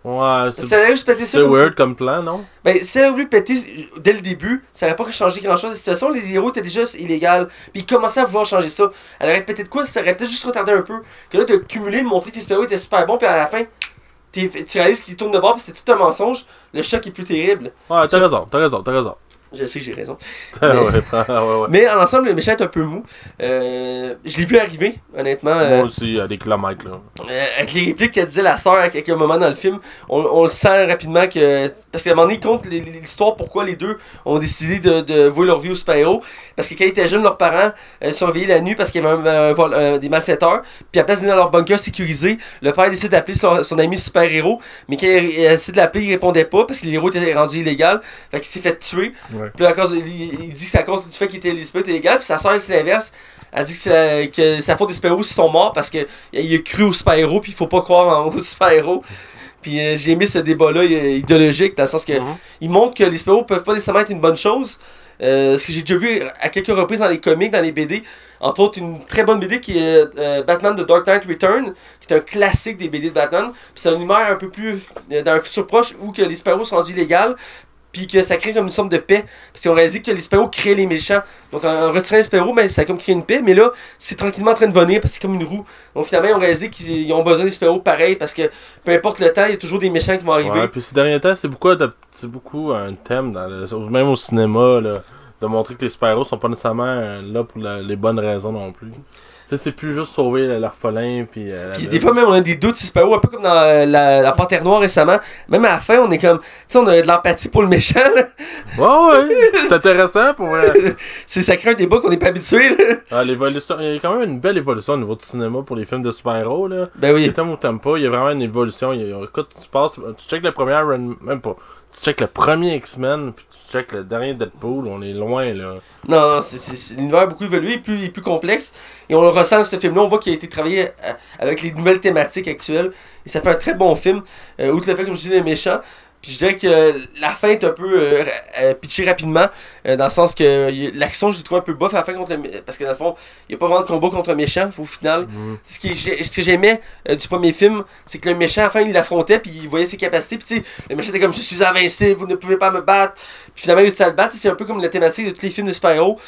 Ouais, Ça allait juste péter ça c'est weird comme plan, non? si- Ben, si elle avait voulu péter dès le début, ça n'aurait pas changé grand chose la situation. Les héros étaient déjà illégaux. Puis ils commençaient à vouloir changer ça. Elle aurait pété de quoi? Ça aurait peut-être juste retardé un peu. Que là, de cumuler, de montrer que tes super-héros étaient super bons. Puis à la fin, tu réalises qu'ils tournent de bord. Puis c'est tout un mensonge. Le choc est plus terrible. Ouais, t'as raison, t'as raison, t'as raison. Je sais que j'ai raison. ouais, ouais, ouais. Mais en ensemble, le méchant est un peu mou. Euh, je l'ai vu arriver, honnêtement. euh, Moi aussi, à des kilomètres, là. Euh, avec les répliques qu'elle disait la sœur à quelques moments dans le film, on, on le sent rapidement que. Parce qu'à un moment donné, il compte l'histoire pourquoi les deux ont décidé de, de vouer leur vie au super-héros. Parce que quand ils étaient jeunes, leurs parents euh, surveillaient la nuit parce qu'il y avait un, un vol- un- des malfaiteurs. Puis à la place d'aller dans leur bunker sécurisé, le père décide d'appeler son, son ami super-héros. Mais quand il, il essaie de l'appeler, il répondait pas parce que les héros étaient rendus illégal. Fait qu'il s'est fait tuer. Ouais. Puis à cause, il, il dit que c'est à cause du fait qu'il était les super illégal. Puis sa sœur, c'est l'inverse. Elle dit que c'est la- que sa faute des super-héros s'ils sont morts parce que il a cru aux super-héros, puis il faut pas croire en, aux super-héros. Puis euh, j'ai aimé ce débat-là euh, idéologique, dans le sens que Mhm. il montre que les super-héros peuvent pas nécessairement être une bonne chose. Euh, ce que j'ai déjà vu à quelques reprises dans les comics, dans les BD, entre autres une très bonne BD qui est euh, Batman The Dark Knight Return, qui est un classique des BD de Batman. Puis c'est un univers un peu plus euh, dans un futur proche où que les super-héros sont rendus illégaux, puis que ça crée comme une sorte de paix. Parce qu'on réalise que les super-héros créent les méchants. Donc en, retirant les super-héros, ben, ça a comme créé une paix. Mais là, c'est tranquillement en train de venir parce que c'est comme une roue. Donc finalement, ils ont réalisé qu'ils ils ont besoin des super-héros pareil parce que peu importe le temps, il y a toujours des méchants qui vont arriver. Ouais, puis ces derniers temps, c'est beaucoup, c'est beaucoup un thème, dans le- même au cinéma, là, de montrer que les super-héros sont pas nécessairement euh, là pour les bonnes raisons non plus. Sais, c'est plus juste sauver l'orphelin, puis... euh, la- Puis des fois même on a des doutes super-héros, un peu comme dans euh, la, la Panthère Noire récemment. Même à la fin, on est comme, tu sais, on a de l'empathie pour le méchant. là. Ouais, ouais, c'est intéressant pour c'est ça crée un débat qu'on n'est pas habitué. là. Ah, l'évolution, il y a quand même une belle évolution au niveau du cinéma pour les films de super-héros, là. Ben oui. T'aimes ou t'aimes pas, il y a vraiment une évolution. Il y a- écoute, tu passes, tu checkes le premier Iron même pas. Tu checkes le premier X-Men, puis tu checkes le dernier Deadpool, on est loin, là. Non, non, c'est, l'univers beaucoup évolué, plus, plus complexe. Et on le ressent dans ce film-là, on voit qu'il a été travaillé euh, avec les nouvelles thématiques actuelles. Et ça fait un très bon film, euh, outre le fait, comme je dis, les méchants. Puis je dirais que la fin est un peu euh, euh, pitchée rapidement, euh, dans le sens que l'action, je l'ai trouvé un peu bof à la fin contre le Parce que dans le fond, il n'y a pas vraiment de combat contre un méchant au final. Mm. Ce, qui ce que j'aimais euh, du premier film, c'est que le méchant, à la fin, il l'affrontait, puis il voyait ses capacités. Puis tu sais, le méchant était comme Je suis invincible, vous ne pouvez pas me battre. Puis finalement, il réussit à le battre. C'est un peu comme la thématique de tous les films de super-héros.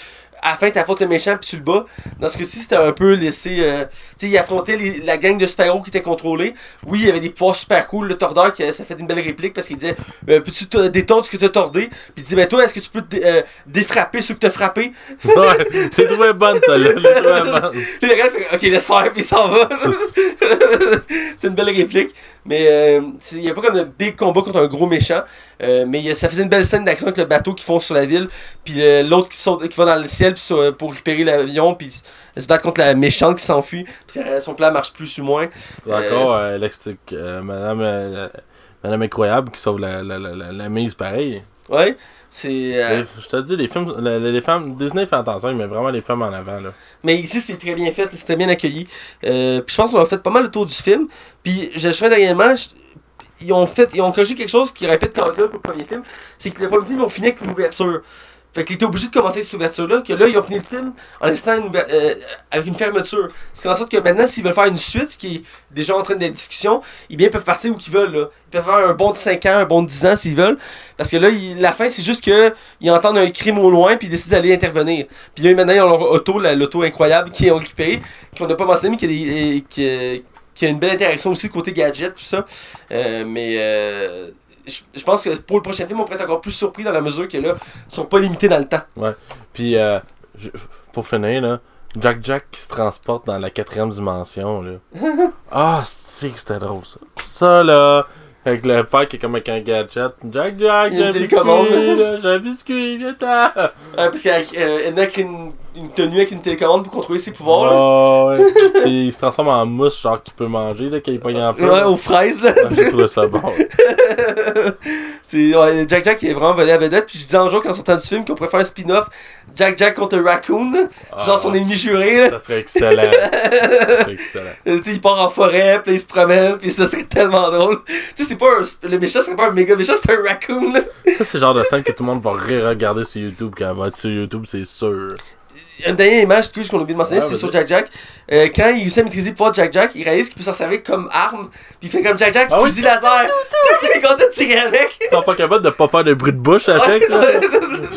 À la fin, tu affrontes le méchant, puis tu le bats. Dans ce cas-ci, c'était un peu laissé. euh, tu sais, il affrontait les- la gang de super-héros qui était contrôlée. Oui, il y avait des pouvoirs super cool. Le tordeur, qui, ça fait une belle réplique parce qu'il disait euh, Peux-tu te- détordre ce que t'as tordé? Puis il dit Ben toi, est-ce que tu peux euh, défrapper ceux que t'as frappé Ouais, j'ai trouvé bonne, ça, là. J'ai trouvé bonne. Le gars fait Ok, laisse faire, puis il s'en va. c'est une belle réplique. Mais euh, il n'y a pas comme de big combat contre un gros méchant. Euh, mais ça faisait une belle scène d'action avec le bateau qui fonce sur la ville. Puis euh, l'autre qui, saute- qui va dans le ciel sur- pour récupérer l'avion. Puis se battre contre la méchante qui s'enfuit. Puis son plan marche plus ou moins. Encore euh, euh, Madame, Madame Incroyable qui sauve la, la, la, la, la mise pareil. Ouais. C'est. euh, Je te dis, les films, le- le- les femmes, Disney fait attention, il met vraiment les femmes en avant. Là. Mais ici, c'est très bien fait, c'est très bien accueilli. Euh, puis je pense qu'on a fait pas mal le tour du film. Puis je serais dernièrement, je- ils ont fait, ils ont corrigé quelque chose qui répète quand pour le premier film. C'est que le premier film, ils ont fini avec une ouverture. Fait qu'ils étaient obligés de commencer cette ouverture-là, que là, ils ont fini le film en laissant une euh, avec une fermeture. Ce qui fait en sorte que maintenant, s'ils veulent faire une suite, ce qui est déjà en train de discussion, ils bien peuvent partir où qu'ils veulent. Là. Ils peuvent faire un bon de 5 ans, un bon de 10 ans s'ils veulent. Parce que là, ils- la fin, c'est juste que ils entendent un crime au loin, puis ils décident d'aller intervenir. Puis là, maintenant, ils ont leur auto, la- l'auto incroyable, qui ont récupéré, qu'on n'a pas mentionné, mais qui a, des, euh, qui, a- qui a une belle interaction aussi côté gadget, tout ça. Euh, mais euh, je je pense que pour le prochain film, on pourrait être encore plus surpris dans la mesure que là, ils sont pas limités dans le temps. Puis, euh, je- pour finir, là, Jack Jack qui se transporte dans la quatrième dimension. Là. ah, c'est que c'était drôle ça. Ça là, avec le père qui est comme avec un gadget. Jack Jack, Il j'ai un biscuit, j'ai un biscuit, viens-t'en. Euh, parce qu'elle euh, a une, une tenue avec une télécommande pour contrôler ses pouvoirs. là. Oh, ouais. Puis il se transforme en mousse, genre qu'il peut manger, là, qu'il est pas en feu. Ouais, aux fraises, là. Ah, J'ai trouvé ça bon. c'est ouais, Jack Jack qui est vraiment volé à vedette. Puis je disais un jour, quand sortant du film, qu'on pourrait faire un spin-off Jack Jack contre Raccoon. genre son Ah, ennemi juré. Là. Ça serait excellent. ça serait excellent. Il part en forêt, puis il se promène, puis ça serait tellement drôle. Tu sais, c'est pas un, le méchant, c'est pas un méga méchant, c'est un raccoon. Là. Ça, c'est le genre de scène que tout le monde va re-regarder sur YouTube quand elle va être sur YouTube, c'est sûr. Une dernière image Twitch qu'on a oublié de mentionner, Ouais, c'est sur Jack Jack. Euh, quand il réussit à maîtriser le pouvoir de Jack Jack, il réalise qu'il peut s'en servir comme arme, puis il fait comme Jack Jack, Ah oui. fusil laser. il commence à tirer avec. Ils sont pas capables de pas faire de bruit de bouche avec, là.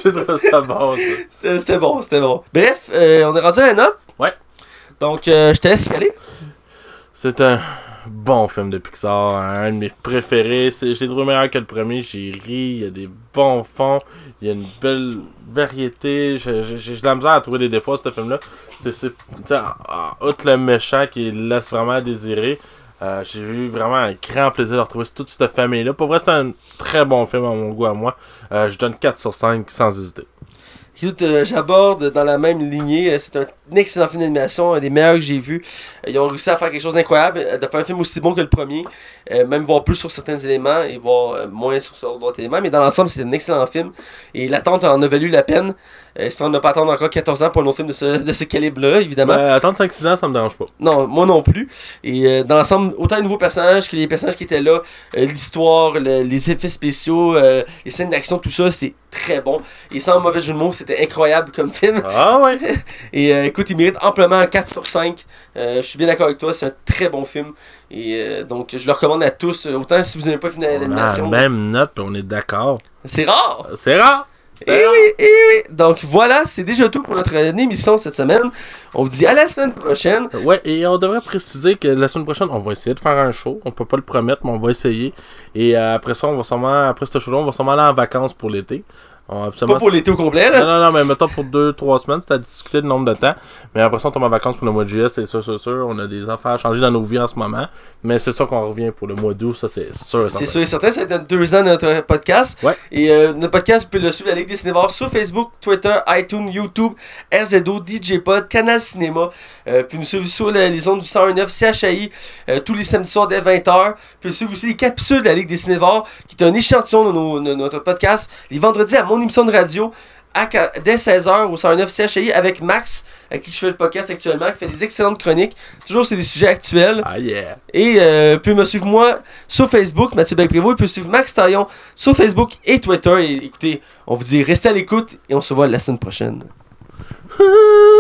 J'ai trouvé ça bon, ça. C'était bon, c'était bon. Bref, euh, on est rendu à la note. Ouais. Donc, euh, je te laisse y aller. C'est un bon film de Pixar, un de mes préférés. Je l'ai trouvé meilleur que le premier. J'ai ri, il y a des bons fonds, il y a une belle variété. J'ai de la misère à trouver des défauts à ce film-là. C'est, outre le méchant qui laisse vraiment à désirer, euh, j'ai eu vraiment un grand plaisir de retrouver toute cette famille-là. Pour vrai, c'est un très bon film à mon goût à moi. Euh, je donne 4 sur 5 sans hésiter. Euh, j'aborde dans la même lignée. euh, C'est un excellent film d'animation, un des meilleurs que j'ai vu. Euh, ils ont réussi à faire quelque chose d'incroyable, de faire un film aussi bon que le premier. Euh, même voir plus sur certains éléments et voir euh, moins sur, d'autres éléments. Mais dans l'ensemble, c'est un excellent film. Et l'attente en a valu la peine. Euh, Espérons ne pas attendre encore 14 ans pour un autre film de ce, de ce calibre-là, évidemment. Ben, attendre 5-6 ans, ça me dérange pas. Non, moi non plus. Et euh, dans l'ensemble, autant les nouveaux personnages que les personnages qui étaient là, euh, l'histoire, le- les effets spéciaux, les scènes d'action, tout ça, c'est très bon. Et sans mauvais jeu de mots, c'était incroyable comme film. Ah ouais! Et écoute, il mérite amplement un 4 sur 5. Euh, je suis bien d'accord avec toi, c'est un très bon film. Et euh, donc, je le recommande à tous. Autant si vous n'aimez pas On a la même note, puis on est d'accord. C'est rare! C'est rare! Eh oui, eh oui! Donc voilà, c'est déjà tout pour notre émission cette semaine. On vous dit à la semaine prochaine. Ouais, et on devrait préciser que la semaine prochaine, on va essayer de faire un show. On peut pas le promettre, mais on va essayer. Et euh, après ça, on va sûrement, après ce show-là, on va sûrement aller en vacances pour l'été. Absolument- Pas pour l'été au complet, Non, là. non, non, mais mettons pour 2-3 semaines, c'est à discuter le nombre de temps. Mais après ça, on tombe en vacances pour le mois de juillet, c'est sûr, c'est sûr. On a des affaires à changer dans nos vies en ce moment. Mais c'est sûr qu'on revient pour le mois d'août, ça c'est sûr. C'est sûr et certain, ça notre deux ans de notre podcast. Ouais. Et euh, notre podcast, vous pouvez le suivre, la Ligue des Cinévores, sur Facebook, Twitter, iTunes, YouTube, RZO, DJ Pod, Canal Cinéma. Euh, puis nous suivre sur le- les ondes du 109 CHI euh, tous les samedis soirs dès 20h. Puis suivre aussi les capsules de la Ligue des Cinévores, qui est un échantillon de, nos- de notre podcast, les vendredis à mon émission de radio à dès 16h au 109 CHI avec Max, avec qui je fais le podcast actuellement, qui fait des excellentes chroniques. Toujours, c'est des sujets actuels. Ah yeah. Et euh, pouvez me suivre moi sur Facebook, Mathieu Belprévost. Vous pouvez suivre Max Taillon sur Facebook et Twitter. Et écoutez, on vous dit restez à l'écoute et on se voit la semaine prochaine.